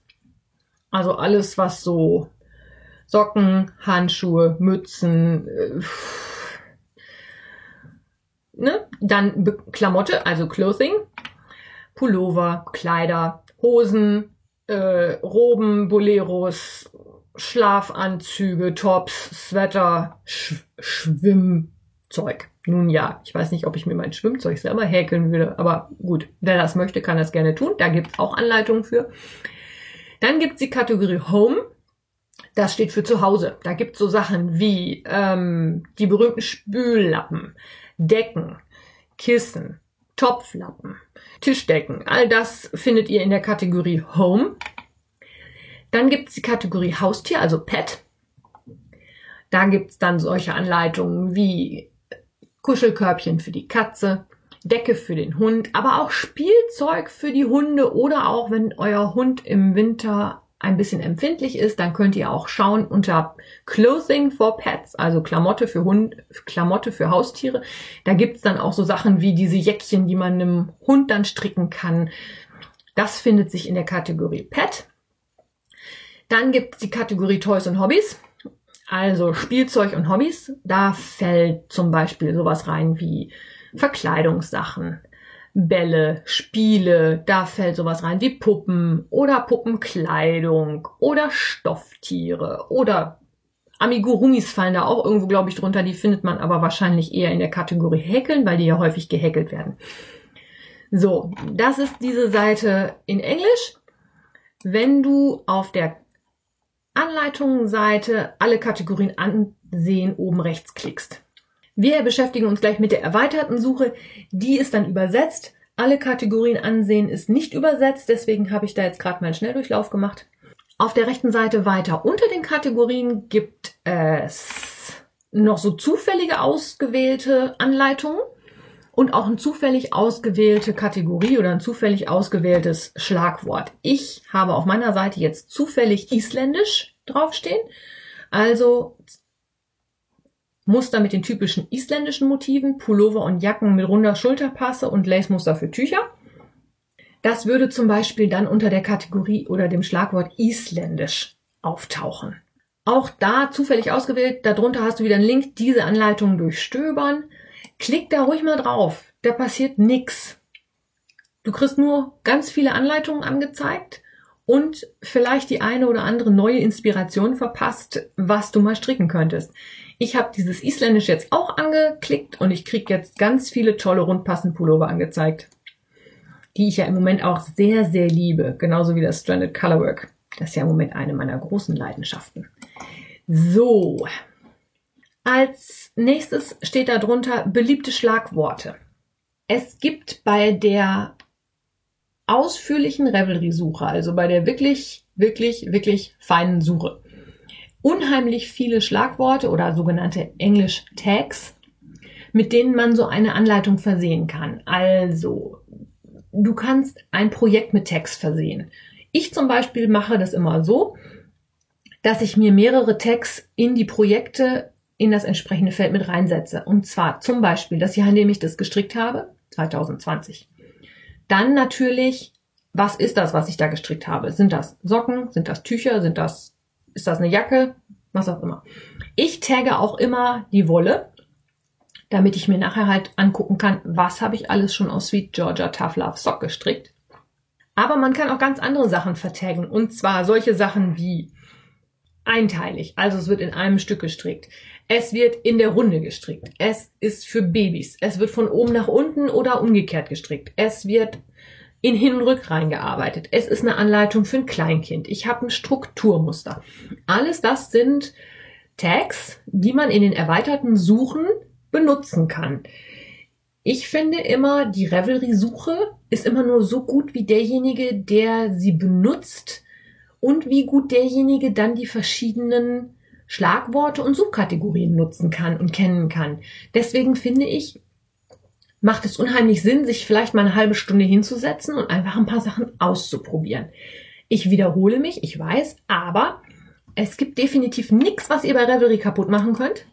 Also alles, was so Socken, Handschuhe, Mützen, äh, ne? Dann Be Klamotte, also Clothing, Pullover, Kleider, Hosen, äh, Roben, Boleros, Schlafanzüge, Tops, Sweater, Sch Schwimmzeug. Nun ja, ich weiß nicht, ob ich mir mein Schwimmzeug selber häkeln würde, aber gut, wer das möchte, kann das gerne tun. Da gibt's auch Anleitungen für. Dann gibt's die Kategorie Home. Das steht für zu Hause. Da gibt's so Sachen wie ähm, die berühmten Spüllappen, Decken, Kissen, Topflappen, Tischdecken. All das findet ihr in der Kategorie Home. Dann gibt's die Kategorie Haustier, also Pet. Da gibt's dann solche Anleitungen wie Kuschelkörbchen für die Katze, Decke für den Hund, aber auch Spielzeug für die Hunde oder auch wenn euer Hund im Winter ein bisschen empfindlich ist, dann könnt ihr auch schauen unter Clothing for Pets, also Klamotte für Hund, Klamotte für Haustiere. Da gibt's dann auch so Sachen wie diese Jäckchen, die man einem Hund dann stricken kann. Das findet sich in der Kategorie Pet. Dann gibt's die Kategorie Toys und Hobbys. Also Spielzeug und Hobbys, da fällt zum Beispiel sowas rein wie Verkleidungssachen, Bälle, Spiele, da fällt sowas rein wie Puppen oder Puppenkleidung oder Stofftiere oder Amigurumis fallen da auch irgendwo, glaube ich, drunter. Die findet man aber wahrscheinlich eher in der Kategorie Häkeln, weil die ja häufig gehäkelt werden. So, das ist diese Seite in Englisch. Wenn du auf der Anleitungen-Seite alle Kategorien ansehen, oben rechts klickst. Wir beschäftigen uns gleich mit der erweiterten Suche. Die ist dann übersetzt. Alle Kategorien ansehen ist nicht übersetzt, deswegen habe ich da jetzt gerade mal einen Schnelldurchlauf gemacht. Auf der rechten Seite weiter unter den Kategorien gibt es noch so zufällige ausgewählte Anleitungen und auch eine zufällig ausgewählte Kategorie oder ein zufällig ausgewähltes Schlagwort. Ich habe auf meiner Seite jetzt zufällig Isländisch draufstehen. Also Muster mit den typischen isländischen Motiven, Pullover und Jacken mit runder Schulterpasse und Lace-Muster für Tücher. Das würde zum Beispiel dann unter der Kategorie oder dem Schlagwort isländisch auftauchen. Auch da zufällig ausgewählt, darunter hast du wieder einen Link, diese Anleitung durchstöbern. Klick da ruhig mal drauf. Da passiert nix. Du kriegst nur ganz viele Anleitungen angezeigt und vielleicht die eine oder andere neue Inspiration verpasst, was du mal stricken könntest. Ich habe dieses Isländisch jetzt auch angeklickt und ich krieg jetzt ganz viele tolle rundpassen Pullover angezeigt, die ich ja im Moment auch sehr, sehr liebe, genauso wie das Stranded Colorwork. Das ist ja im Moment eine meiner großen Leidenschaften. So, als nächstes steht da drunter beliebte Schlagworte. Es gibt bei der ausführlichen Revelry-Suche, also bei der wirklich, wirklich, wirklich feinen Suche, unheimlich viele Schlagworte oder sogenannte English Tags, mit denen man so eine Anleitung versehen kann. Also, du kannst ein Projekt mit Tags versehen. Ich zum Beispiel mache das immer so, dass ich mir mehrere Tags in die Projekte in das entsprechende Feld mit reinsetze. Und zwar zum Beispiel das Jahr, in dem ich das gestrickt habe, 2020. Dann natürlich, was ist das, was ich da gestrickt habe? Sind das Socken? Sind das Tücher? Sind das, ist das eine Jacke? Was auch immer. Ich tagge auch immer die Wolle, damit ich mir nachher halt angucken kann, was habe ich alles schon aus Sweet Georgia Tough Love Sock gestrickt. Aber man kann auch ganz andere Sachen vertaggen. Und zwar solche Sachen wie einteilig, also es wird in einem Stück gestrickt. Es wird in der Runde gestrickt. Es ist für Babys. Es wird von oben nach unten oder umgekehrt gestrickt. Es wird in Hin- und Rückrein gearbeitet. Es ist eine Anleitung für ein Kleinkind. Ich habe ein Strukturmuster. Alles das sind Tags, die man in den erweiterten Suchen benutzen kann. Ich finde immer, die Revelry-Suche ist immer nur so gut wie derjenige, der sie benutzt und wie gut derjenige dann die verschiedenen Schlagworte und Subkategorien nutzen kann und kennen kann. Deswegen finde ich, macht es unheimlich Sinn, sich vielleicht mal eine halbe Stunde hinzusetzen und einfach ein paar Sachen auszuprobieren. Ich wiederhole mich, ich weiß, aber es gibt definitiv nichts, was ihr bei Revelry kaputt machen könnt.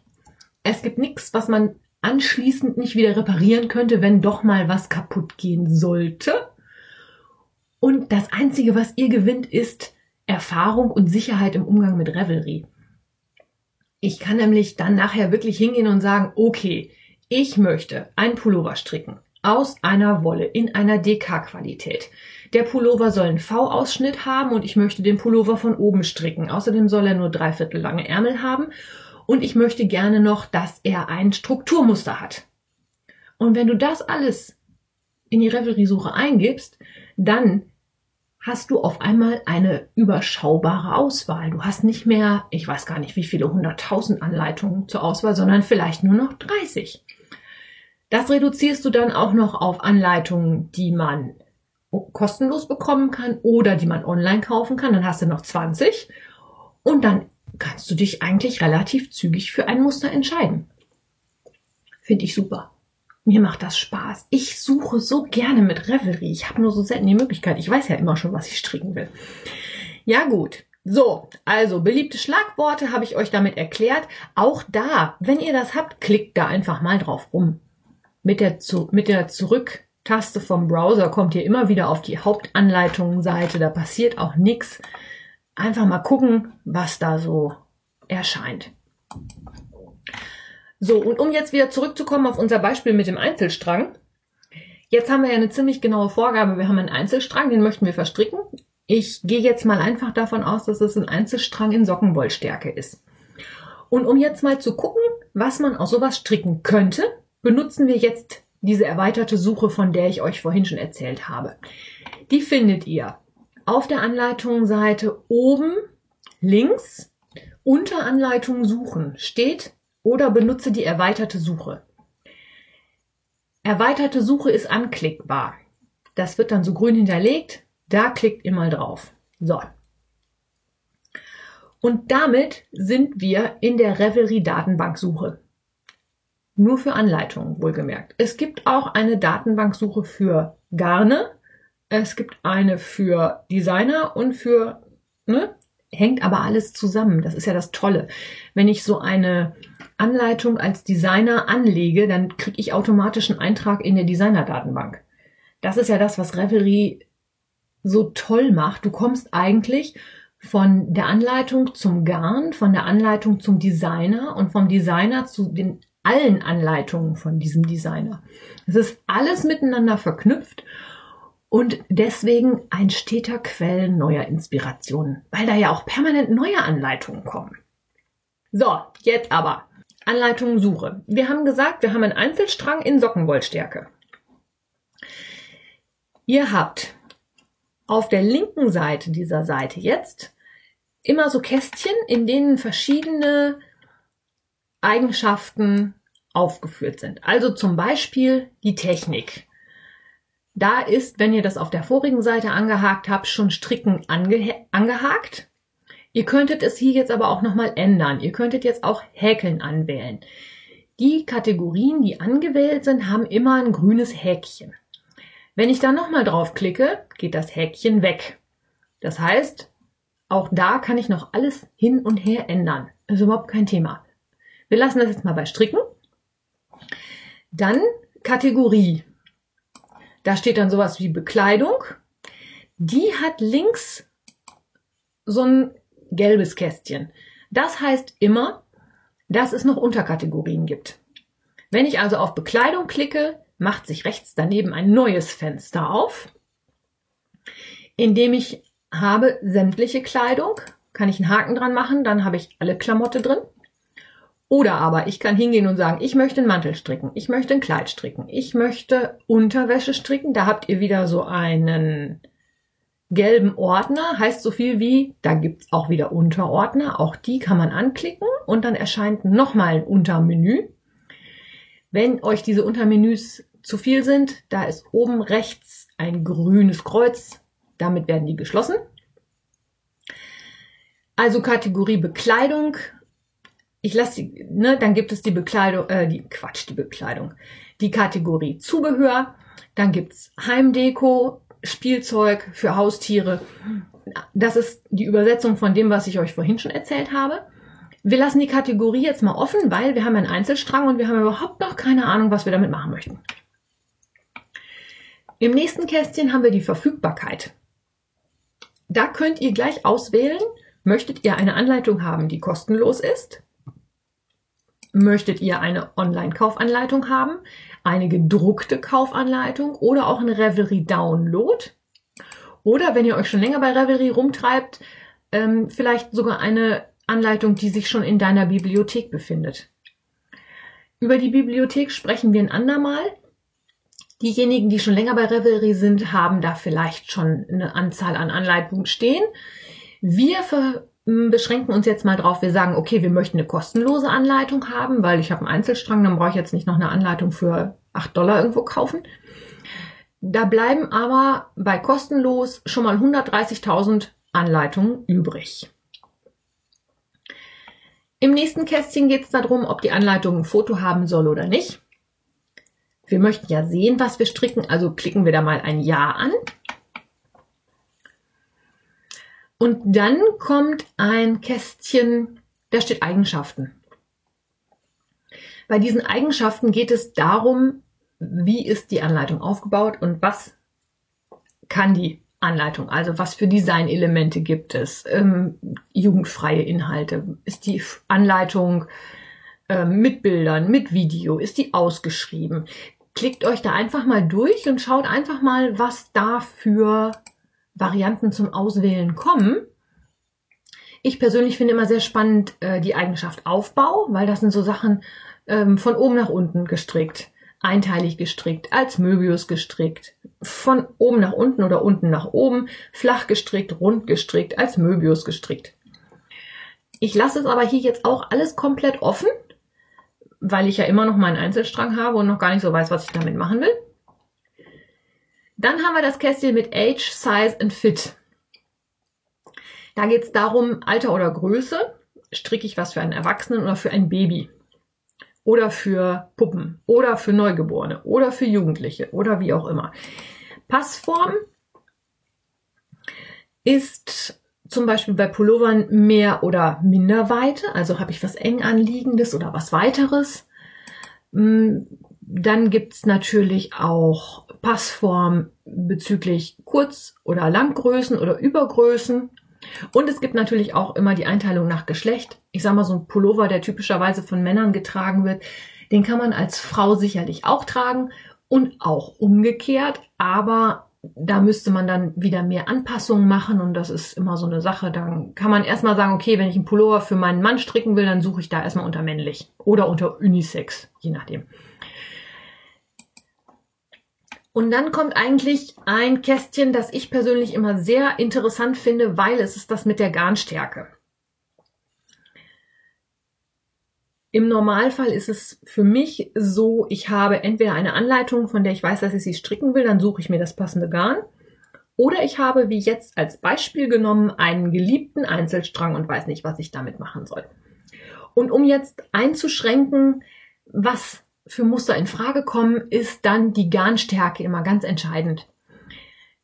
Es gibt nichts, was man anschließend nicht wieder reparieren könnte, wenn doch mal was kaputt gehen sollte. Und das Einzige, was ihr gewinnt, ist Erfahrung und Sicherheit im Umgang mit Revelry. Ich kann nämlich dann nachher wirklich hingehen und sagen, okay, ich möchte einen Pullover stricken aus einer Wolle in einer DK-Qualität. Der Pullover soll einen V-Ausschnitt haben und ich möchte den Pullover von oben stricken. Außerdem soll er nur dreiviertel lange Ärmel haben und ich möchte gerne noch, dass er ein Strukturmuster hat. Und wenn du das alles in die Revelry-Suche eingibst, dann hast du auf einmal eine überschaubare Auswahl. Du hast nicht mehr, ich weiß gar nicht, wie viele hunderttausend Anleitungen zur Auswahl, sondern vielleicht nur noch 30. Das reduzierst du dann auch noch auf Anleitungen, die man kostenlos bekommen kann oder die man online kaufen kann. Dann hast du noch 20 und dann kannst du dich eigentlich relativ zügig für ein Muster entscheiden. Finde ich super. Mir macht das Spaß. Ich suche so gerne mit Revelry. Ich habe nur so selten die Möglichkeit. Ich weiß ja immer schon, was ich stricken will. Ja gut. So, also beliebte Schlagworte habe ich euch damit erklärt. Auch da, wenn ihr das habt, klickt da einfach mal drauf rum. Mit der, zu, mit der Zurück-Taste vom Browser kommt ihr immer wieder auf die Hauptanleitungsseite. Da passiert auch nichts. Einfach mal gucken, was da so erscheint. So, und um jetzt wieder zurückzukommen auf unser Beispiel mit dem Einzelstrang. Jetzt haben wir ja eine ziemlich genaue Vorgabe. Wir haben einen Einzelstrang, den möchten wir verstricken. Ich gehe jetzt mal einfach davon aus, dass es ein Einzelstrang in Sockenwollstärke ist. Und um jetzt mal zu gucken, was man aus sowas stricken könnte, benutzen wir jetzt diese erweiterte Suche, von der ich euch vorhin schon erzählt habe. Die findet ihr auf der Anleitungsseite oben links unter Anleitung suchen steht oder benutze die erweiterte Suche. Erweiterte Suche ist anklickbar. Das wird dann so grün hinterlegt. Da klickt ihr mal drauf. So. Und damit sind wir in der Revelry Datenbanksuche. Nur für Anleitungen, wohlgemerkt. Es gibt auch eine Datenbanksuche für Garne. Es gibt eine für Designer und für, ne? Hängt aber alles zusammen. Das ist ja das Tolle. Wenn ich so eine Anleitung als Designer anlege, dann kriege ich automatisch einen Eintrag in der Designer-Datenbank. Das ist ja das, was Revelry so toll macht. Du kommst eigentlich von der Anleitung zum Garn, von der Anleitung zum Designer und vom Designer zu den allen Anleitungen von diesem Designer. Es ist alles miteinander verknüpft und deswegen ein steter Quell neuer Inspirationen, weil da ja auch permanent neue Anleitungen kommen. So, jetzt aber. Anleitung Suche. Wir haben gesagt, wir haben einen Einzelstrang in Sockenwollstärke. Ihr habt auf der linken Seite dieser Seite jetzt immer so Kästchen, in denen verschiedene Eigenschaften aufgeführt sind. Also zum Beispiel die Technik. Da ist, wenn ihr das auf der vorigen Seite angehakt habt, schon Stricken ange angehakt. Ihr könntet es hier jetzt aber auch nochmal ändern. Ihr könntet jetzt auch Häkeln anwählen. Die Kategorien, die angewählt sind, haben immer ein grünes Häkchen. Wenn ich da nochmal drauf klicke, geht das Häkchen weg. Das heißt, auch da kann ich noch alles hin und her ändern. ist überhaupt kein Thema. Wir lassen das jetzt mal bei Stricken. Dann Kategorie. Da steht dann sowas wie Bekleidung. Die hat links so ein gelbes Kästchen. Das heißt immer, dass es noch Unterkategorien gibt. Wenn ich also auf Bekleidung klicke, macht sich rechts daneben ein neues Fenster auf, in dem ich habe sämtliche Kleidung, kann ich einen Haken dran machen, dann habe ich alle Klamotte drin. Oder aber ich kann hingehen und sagen, ich möchte einen Mantel stricken, ich möchte ein Kleid stricken, ich möchte Unterwäsche stricken. Da habt ihr wieder so einen gelben Ordner heißt so viel wie, da gibt's auch wieder Unterordner, auch die kann man anklicken und dann erscheint nochmal ein Untermenü. Wenn euch diese Untermenüs zu viel sind, da ist oben rechts ein grünes Kreuz, damit werden die geschlossen. Also Kategorie Bekleidung. Ich lasse die, ne, dann gibt es die Bekleidung, äh, die Quatsch, die Bekleidung. Die Kategorie Zubehör. Dann gibt's Heimdeko, Spielzeug für Haustiere. Das ist die Übersetzung von dem, was ich euch vorhin schon erzählt habe. Wir lassen die Kategorie jetzt mal offen, weil wir haben einen Einzelstrang und wir haben überhaupt noch keine Ahnung, was wir damit machen möchten. Im nächsten Kästchen haben wir die Verfügbarkeit. Da könnt ihr gleich auswählen, möchtet ihr eine Anleitung haben, die kostenlos ist? Möchtet ihr eine Online-Kaufanleitung haben, eine gedruckte Kaufanleitung oder auch eine Revelry Download? Oder wenn ihr euch schon länger bei Revelry rumtreibt, ähm, vielleicht sogar eine Anleitung, die sich schon in deiner Bibliothek befindet. Über die Bibliothek sprechen wir ein andermal. Diejenigen, die schon länger bei Revelry sind, haben da vielleicht schon eine Anzahl an Anleitungen stehen. Wir beschränken uns jetzt mal drauf, wir sagen, okay, wir möchten eine kostenlose Anleitung haben, weil ich habe einen Einzelstrang, dann brauche ich jetzt nicht noch eine Anleitung für 8 Dollar irgendwo kaufen. Da bleiben aber bei kostenlos schon mal 130.000 Anleitungen übrig. Im nächsten Kästchen geht es darum, ob die Anleitung ein Foto haben soll oder nicht. Wir möchten ja sehen, was wir stricken, also klicken wir da mal ein Ja an. Und dann kommt ein Kästchen, da steht Eigenschaften. Bei diesen Eigenschaften geht es darum, wie ist die Anleitung aufgebaut und was kann die Anleitung, also was für Designelemente gibt es, ähm, jugendfreie Inhalte, ist die Anleitung ähm, mit Bildern, mit Video, ist die ausgeschrieben. Klickt euch da einfach mal durch und schaut einfach mal, was da für Varianten zum Auswählen kommen. Ich persönlich finde immer sehr spannend äh, die Eigenschaft Aufbau, weil das sind so Sachen ähm, von oben nach unten gestrickt, einteilig gestrickt, als Möbius gestrickt, von oben nach unten oder unten nach oben, flach gestrickt, rund gestrickt, als Möbius gestrickt. Ich lasse es aber hier jetzt auch alles komplett offen, weil ich ja immer noch meinen Einzelstrang habe und noch gar nicht so weiß, was ich damit machen will. Dann haben wir das Kästchen mit Age, Size and Fit. Da geht es darum, Alter oder Größe. Stricke ich was für einen Erwachsenen oder für ein Baby? Oder für Puppen? Oder für Neugeborene? Oder für Jugendliche? Oder wie auch immer. Passform ist zum Beispiel bei Pullovern mehr oder minder Weite. Also habe ich was eng anliegendes oder was weiteres. Dann gibt's natürlich auch Passform bezüglich Kurz- oder Langgrößen oder Übergrößen. Und es gibt natürlich auch immer die Einteilung nach Geschlecht. Ich sage mal, so ein Pullover, der typischerweise von Männern getragen wird, den kann man als Frau sicherlich auch tragen und auch umgekehrt. Aber da müsste man dann wieder mehr Anpassungen machen und das ist immer so eine Sache. Dann kann man erstmal sagen, okay, wenn ich einen Pullover für meinen Mann stricken will, dann suche ich da erstmal unter männlich oder unter Unisex, je nachdem. Und dann kommt eigentlich ein Kästchen, das ich persönlich immer sehr interessant finde, weil es ist das mit der Garnstärke. Im Normalfall ist es für mich so, ich habe entweder eine Anleitung, von der ich weiß, dass ich sie stricken will, dann suche ich mir das passende Garn. Oder ich habe, wie jetzt als Beispiel genommen, einen geliebten Einzelstrang und weiß nicht, was ich damit machen soll. Und um jetzt einzuschränken, was für Muster in Frage kommen, ist dann die Garnstärke immer ganz entscheidend.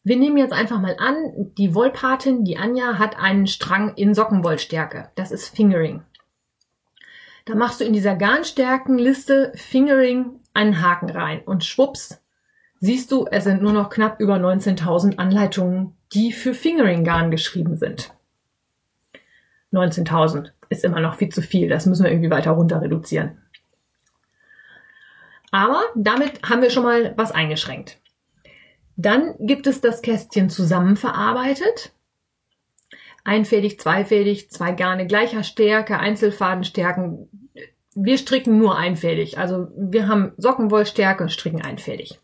Wir nehmen jetzt einfach mal an, die Wollpatin, die Anja, hat einen Strang in Sockenwollstärke. Das ist Fingering. Da machst du in dieser Garnstärkenliste Fingering einen Haken rein und schwupps, siehst du, es sind nur noch knapp über 19.000 Anleitungen, die für Fingering-Garn geschrieben sind. 19.000 ist immer noch viel zu viel, das müssen wir irgendwie weiter runter reduzieren. Aber damit haben wir schon mal was eingeschränkt. Dann gibt es das Kästchen zusammenverarbeitet. Einfädig, zweifädig, zwei Garne gleicher Stärke, Einzelfadenstärken. Wir stricken nur einfädig. Also wir haben Sockenwollstärke und stricken einfädig.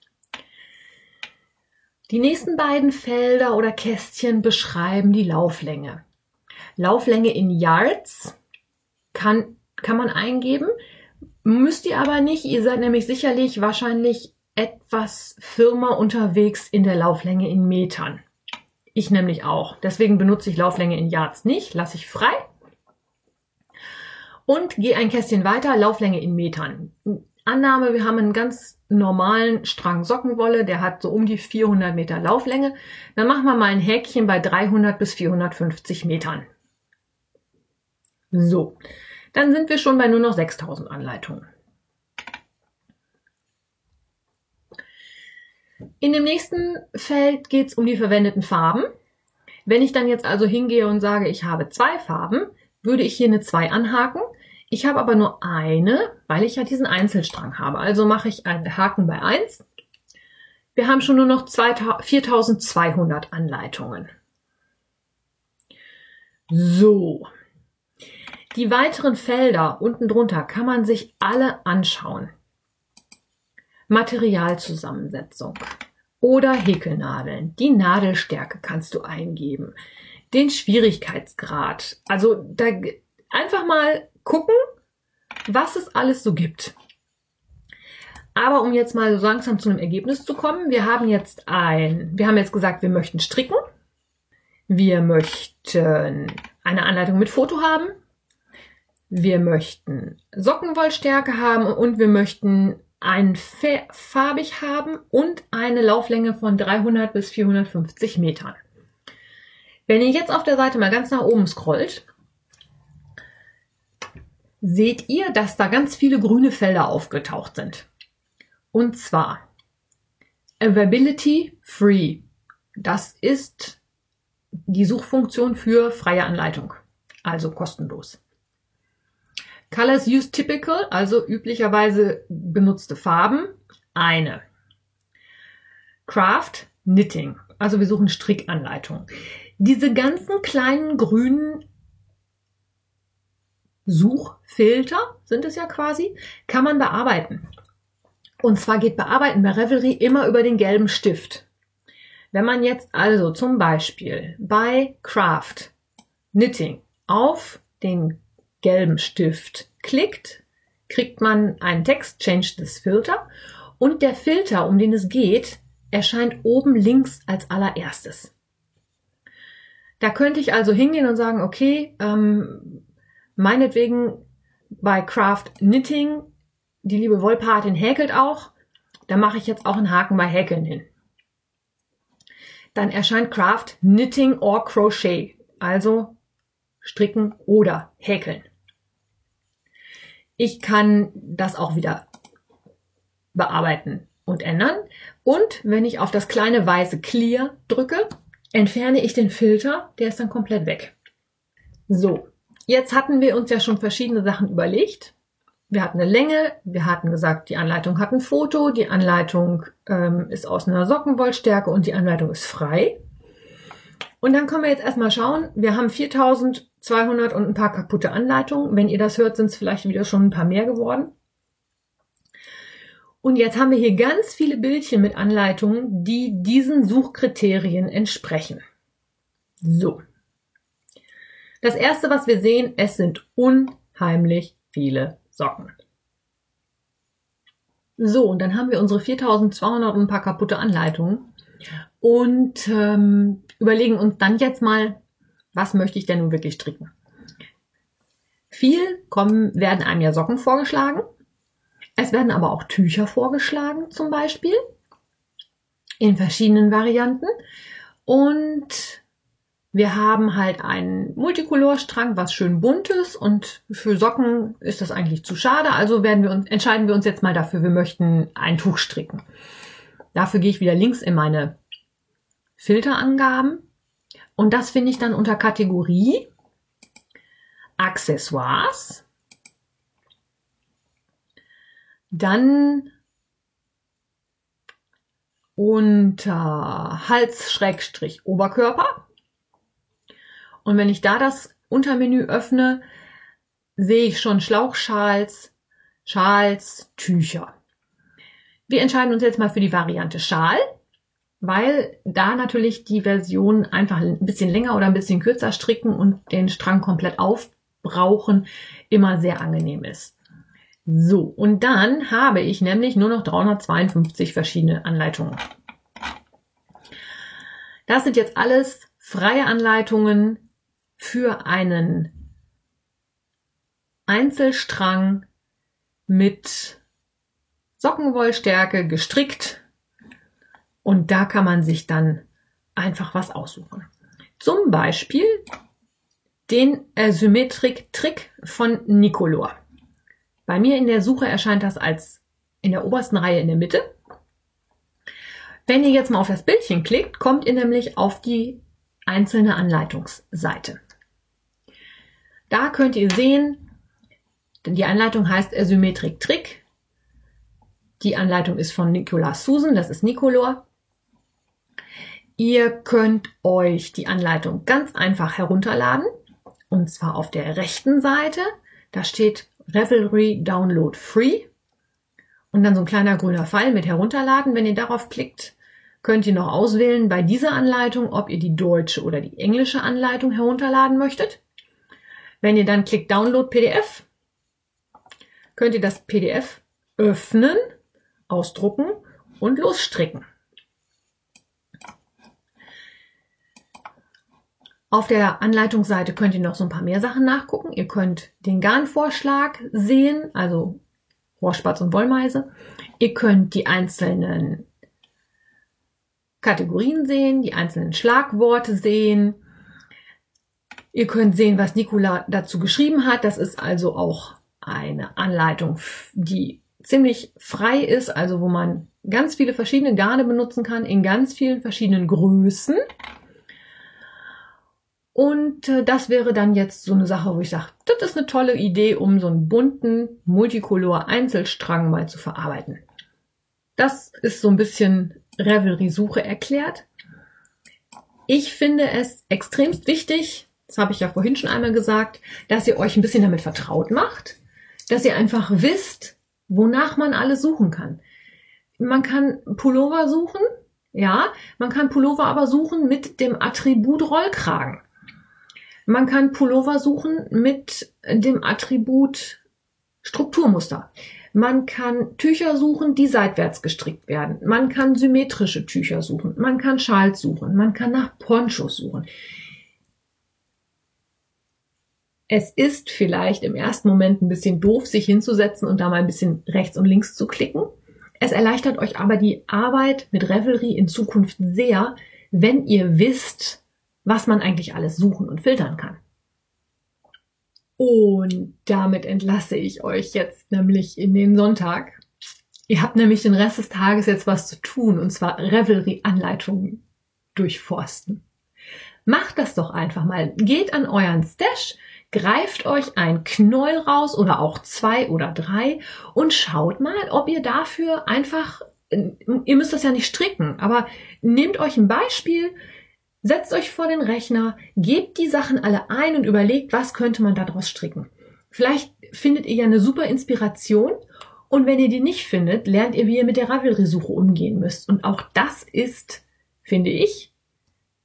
Die nächsten beiden Felder oder Kästchen beschreiben die Lauflänge. Lauflänge in Yards kann, kann man eingeben. Müsst ihr aber nicht. Ihr seid nämlich sicherlich wahrscheinlich etwas firmer unterwegs in der Lauflänge in Metern. Ich nämlich auch. Deswegen benutze ich Lauflänge in Yards nicht. Lasse ich frei. Und gehe ein Kästchen weiter. Lauflänge in Metern. Annahme, wir haben einen ganz normalen Strang Sockenwolle. Der hat so um die 400 Meter Lauflänge. Dann machen wir mal ein Häkchen bei 300 bis 450 Metern. So. Dann sind wir schon bei nur noch 6000 Anleitungen. In dem nächsten Feld geht es um die verwendeten Farben. Wenn ich dann jetzt also hingehe und sage, ich habe zwei Farben, würde ich hier eine 2 anhaken. Ich habe aber nur eine, weil ich ja diesen Einzelstrang habe. Also mache ich einen Haken bei 1. Wir haben schon nur noch 4200 Anleitungen. So. Die weiteren Felder unten drunter kann man sich alle anschauen. Materialzusammensetzung oder Häkelnadeln. Die Nadelstärke kannst du eingeben. Den Schwierigkeitsgrad. Also da einfach mal gucken, was es alles so gibt. Aber um jetzt mal so langsam zu einem Ergebnis zu kommen, wir haben jetzt ein, wir haben jetzt gesagt, wir möchten stricken. Wir möchten eine Anleitung mit Foto haben. Wir möchten Sockenwollstärke haben und wir möchten ein farbig haben und eine Lauflänge von 300 bis 450 Metern. Wenn ihr jetzt auf der Seite mal ganz nach oben scrollt, seht ihr, dass da ganz viele grüne Felder aufgetaucht sind. Und zwar Availability Free. Das ist die Suchfunktion für freie Anleitung, also kostenlos. Colors used typical, also üblicherweise benutzte Farben, eine. Craft, Knitting, also wir suchen Strickanleitung. Diese ganzen kleinen grünen Suchfilter sind es ja quasi, kann man bearbeiten. Und zwar geht Bearbeiten bei Revelry immer über den gelben Stift. Wenn man jetzt also zum Beispiel bei Craft Knitting auf den gelben Stift klickt, kriegt man einen Text Change this Filter und der Filter, um den es geht, erscheint oben links als allererstes. Da könnte ich also hingehen und sagen, okay, ähm, meinetwegen bei Craft Knitting, die liebe Wollpatin häkelt auch, da mache ich jetzt auch einen Haken bei Häkeln hin. Dann erscheint Craft Knitting or Crochet, also stricken oder häkeln. Ich kann das auch wieder bearbeiten und ändern. Und wenn ich auf das kleine weiße Clear drücke, entferne ich den Filter, der ist dann komplett weg. So, jetzt hatten wir uns ja schon verschiedene Sachen überlegt. Wir hatten eine Länge, wir hatten gesagt, die Anleitung hat ein Foto, die Anleitung ähm, ist aus einer Sockenwollstärke und die Anleitung ist frei. Und dann können wir jetzt erstmal schauen, wir haben 4200 und ein paar kaputte Anleitungen. Wenn ihr das hört, sind es vielleicht wieder schon ein paar mehr geworden. Und jetzt haben wir hier ganz viele Bildchen mit Anleitungen, die diesen Suchkriterien entsprechen. So. Das erste, was wir sehen, es sind unheimlich viele Socken. So, und dann haben wir unsere 4200 und ein paar kaputte Anleitungen und ähm, überlegen uns dann jetzt mal, was möchte ich denn nun wirklich stricken. Viel kommen, werden einem ja Socken vorgeschlagen. Es werden aber auch Tücher vorgeschlagen, zum Beispiel. In verschiedenen Varianten. Und wir haben halt einen Multicolorstrang, was schön bunt ist. Und für Socken ist das eigentlich zu schade. Also werden wir uns, entscheiden wir uns jetzt mal dafür, wir möchten ein Tuch stricken. Dafür gehe ich wieder links in meine Filterangaben. Und das finde ich dann unter Kategorie Accessoires. Dann unter Hals-Oberkörper. Und wenn ich da das Untermenü öffne, sehe ich schon Schlauchschals, Schals, Tücher. Wir entscheiden uns jetzt mal für die Variante Schal weil da natürlich die Version einfach ein bisschen länger oder ein bisschen kürzer stricken und den Strang komplett aufbrauchen immer sehr angenehm ist. So, und dann habe ich nämlich nur noch 352 verschiedene Anleitungen. Das sind jetzt alles freie Anleitungen für einen Einzelstrang mit Sockenwollstärke gestrickt und da kann man sich dann einfach was aussuchen. Zum Beispiel den Asymmetric Trick von Nicolor. Bei mir in der Suche erscheint das als in der obersten Reihe in der Mitte. Wenn ihr jetzt mal auf das Bildchen klickt, kommt ihr nämlich auf die einzelne Anleitungsseite. Da könnt ihr sehen, die Anleitung heißt Asymmetric Trick. Die Anleitung ist von Nicolas Susan, das ist Nicolor. Ihr könnt euch die Anleitung ganz einfach herunterladen. Und zwar auf der rechten Seite. Da steht Revelry Download Free. Und dann so ein kleiner grüner Pfeil mit herunterladen. Wenn ihr darauf klickt, könnt ihr noch auswählen bei dieser Anleitung, ob ihr die deutsche oder die englische Anleitung herunterladen möchtet. Wenn ihr dann klickt Download PDF, könnt ihr das PDF öffnen, ausdrucken und losstricken. Auf der Anleitungsseite könnt ihr noch so ein paar mehr Sachen nachgucken. Ihr könnt den Garnvorschlag sehen, also Rohrspatz und Wollmeise. Ihr könnt die einzelnen Kategorien sehen, die einzelnen Schlagworte sehen. Ihr könnt sehen, was Nicola dazu geschrieben hat. Das ist also auch eine Anleitung, die ziemlich frei ist, also wo man ganz viele verschiedene Garne benutzen kann in ganz vielen verschiedenen Größen. Und äh, das wäre dann jetzt so eine Sache, wo ich sage, das ist eine tolle Idee, um so einen bunten Multicolor-Einzelstrang mal zu verarbeiten. Das ist so ein bisschen Revelry-Suche erklärt. Ich finde es extremst wichtig, das habe ich ja vorhin schon einmal gesagt, dass ihr euch ein bisschen damit vertraut macht, dass ihr einfach wisst, wonach man alles suchen kann. Man kann Pullover suchen, ja, man kann Pullover aber suchen mit dem Attribut Rollkragen. Man kann Pullover suchen mit dem Attribut Strukturmuster. Man kann Tücher suchen, die seitwärts gestrickt werden. Man kann symmetrische Tücher suchen. Man kann Schals suchen. Man kann nach Ponchos suchen. Es ist vielleicht im ersten Moment ein bisschen doof, sich hinzusetzen und da mal ein bisschen rechts und links zu klicken. Es erleichtert euch aber die Arbeit mit Revelry in Zukunft sehr, wenn ihr wisst, was man eigentlich alles suchen und filtern kann. Und damit entlasse ich euch jetzt nämlich in den Sonntag. Ihr habt nämlich den Rest des Tages jetzt was zu tun, und zwar Revelry-Anleitungen durchforsten. Macht das doch einfach mal. Geht an euren Stash, greift euch ein Knäuel raus oder auch zwei oder drei und schaut mal, ob ihr dafür einfach, ihr müsst das ja nicht stricken, aber nehmt euch ein Beispiel, Setzt euch vor den Rechner, gebt die Sachen alle ein und überlegt, was könnte man daraus stricken. Vielleicht findet ihr ja eine super Inspiration und wenn ihr die nicht findet, lernt ihr, wie ihr mit der Ravelry-Suche umgehen müsst. Und auch das ist, finde ich,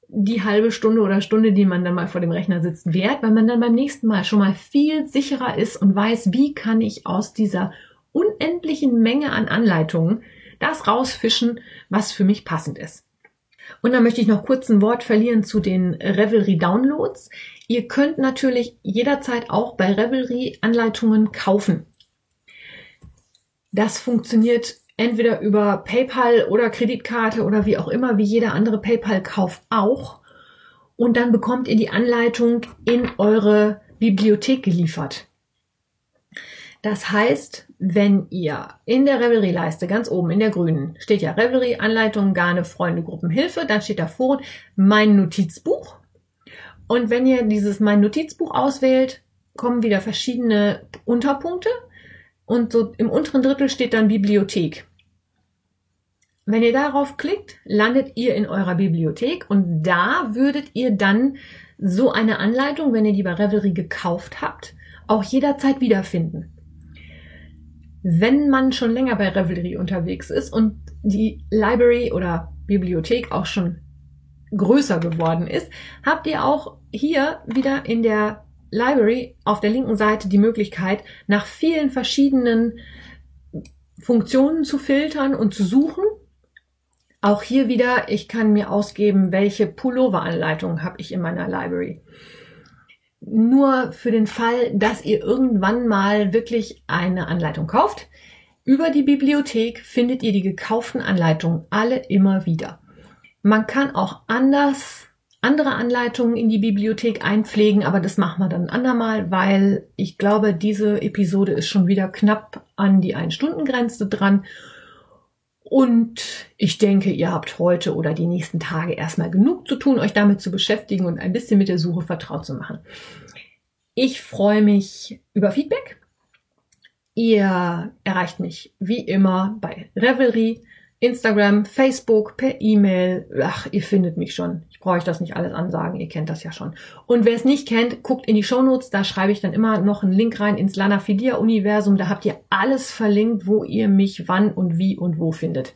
die halbe Stunde oder Stunde, die man dann mal vor dem Rechner sitzt, wert, weil man dann beim nächsten Mal schon mal viel sicherer ist und weiß, wie kann ich aus dieser unendlichen Menge an Anleitungen das rausfischen, was für mich passend ist. Und dann möchte ich noch kurz ein Wort verlieren zu den Revelry Downloads. Ihr könnt natürlich jederzeit auch bei Revelry Anleitungen kaufen. Das funktioniert entweder über PayPal oder Kreditkarte oder wie auch immer, wie jeder andere PayPal-Kauf auch. Und dann bekommt ihr die Anleitung in eure Bibliothek geliefert. Das heißt, wenn ihr in der Revelry-Leiste ganz oben in der grünen steht ja Revelry, Anleitung, Garne, Freunde, Gruppen, dann steht da vor mein Notizbuch. Und wenn ihr dieses mein Notizbuch auswählt, kommen wieder verschiedene Unterpunkte und so im unteren Drittel steht dann Bibliothek. Wenn ihr darauf klickt, landet ihr in eurer Bibliothek und da würdet ihr dann so eine Anleitung, wenn ihr die bei Revelry gekauft habt, auch jederzeit wiederfinden wenn man schon länger bei Revelry unterwegs ist und die Library oder Bibliothek auch schon größer geworden ist, habt ihr auch hier wieder in der Library auf der linken Seite die Möglichkeit, nach vielen verschiedenen Funktionen zu filtern und zu suchen. Auch hier wieder, ich kann mir ausgeben, welche Pullover-Anleitung habe ich in meiner Library nur für den Fall, dass ihr irgendwann mal wirklich eine Anleitung kauft. Über die Bibliothek findet ihr die gekauften Anleitungen alle immer wieder. Man kann auch anders andere Anleitungen in die Bibliothek einpflegen, aber das machen wir dann ein andermal, weil ich glaube, diese Episode ist schon wieder knapp an die Ein-Stunden-Grenze dran. Und ich denke, ihr habt heute oder die nächsten Tage erstmal genug zu tun, euch damit zu beschäftigen und ein bisschen mit der Suche vertraut zu machen. Ich freue mich über Feedback. Ihr erreicht mich wie immer bei Revelry Instagram, Facebook, per E-Mail. Ach, ihr findet mich schon. Ich brauche euch das nicht alles ansagen, ihr kennt das ja schon. Und wer es nicht kennt, guckt in die Shownotes, da schreibe ich dann immer noch einen Link rein ins Lanafilia-Universum. Da habt ihr alles verlinkt, wo ihr mich wann und wie und wo findet.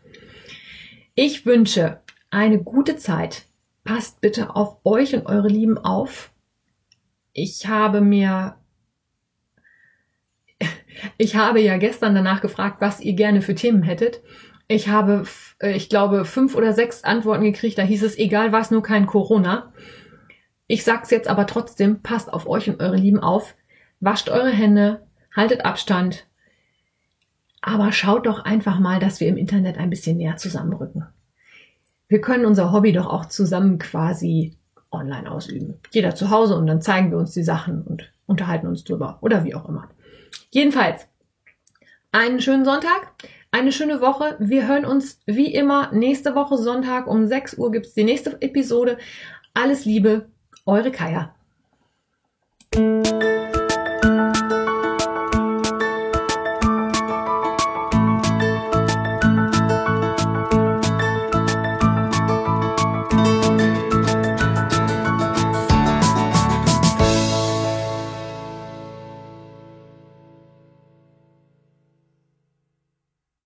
Ich wünsche eine gute Zeit. Passt bitte auf euch und eure Lieben auf. Ich habe mir [laughs] ich habe ja gestern danach gefragt, was ihr gerne für Themen hättet. Ich habe, äh, ich glaube, fünf oder sechs Antworten gekriegt. Da hieß es, egal was, nur kein Corona. Ich sag's jetzt aber trotzdem, passt auf euch und eure Lieben auf. Wascht eure Hände, haltet Abstand. Aber schaut doch einfach mal, dass wir im Internet ein bisschen näher zusammenrücken. Wir können unser Hobby doch auch zusammen quasi online ausüben. Jeder zu Hause und dann zeigen wir uns die Sachen und unterhalten uns drüber oder wie auch immer. Jedenfalls, einen schönen Sonntag eine schöne Woche. Wir hören uns wie immer nächste Woche Sonntag um 6 Uhr gibt es die nächste Episode. Alles Liebe, eure Kaya.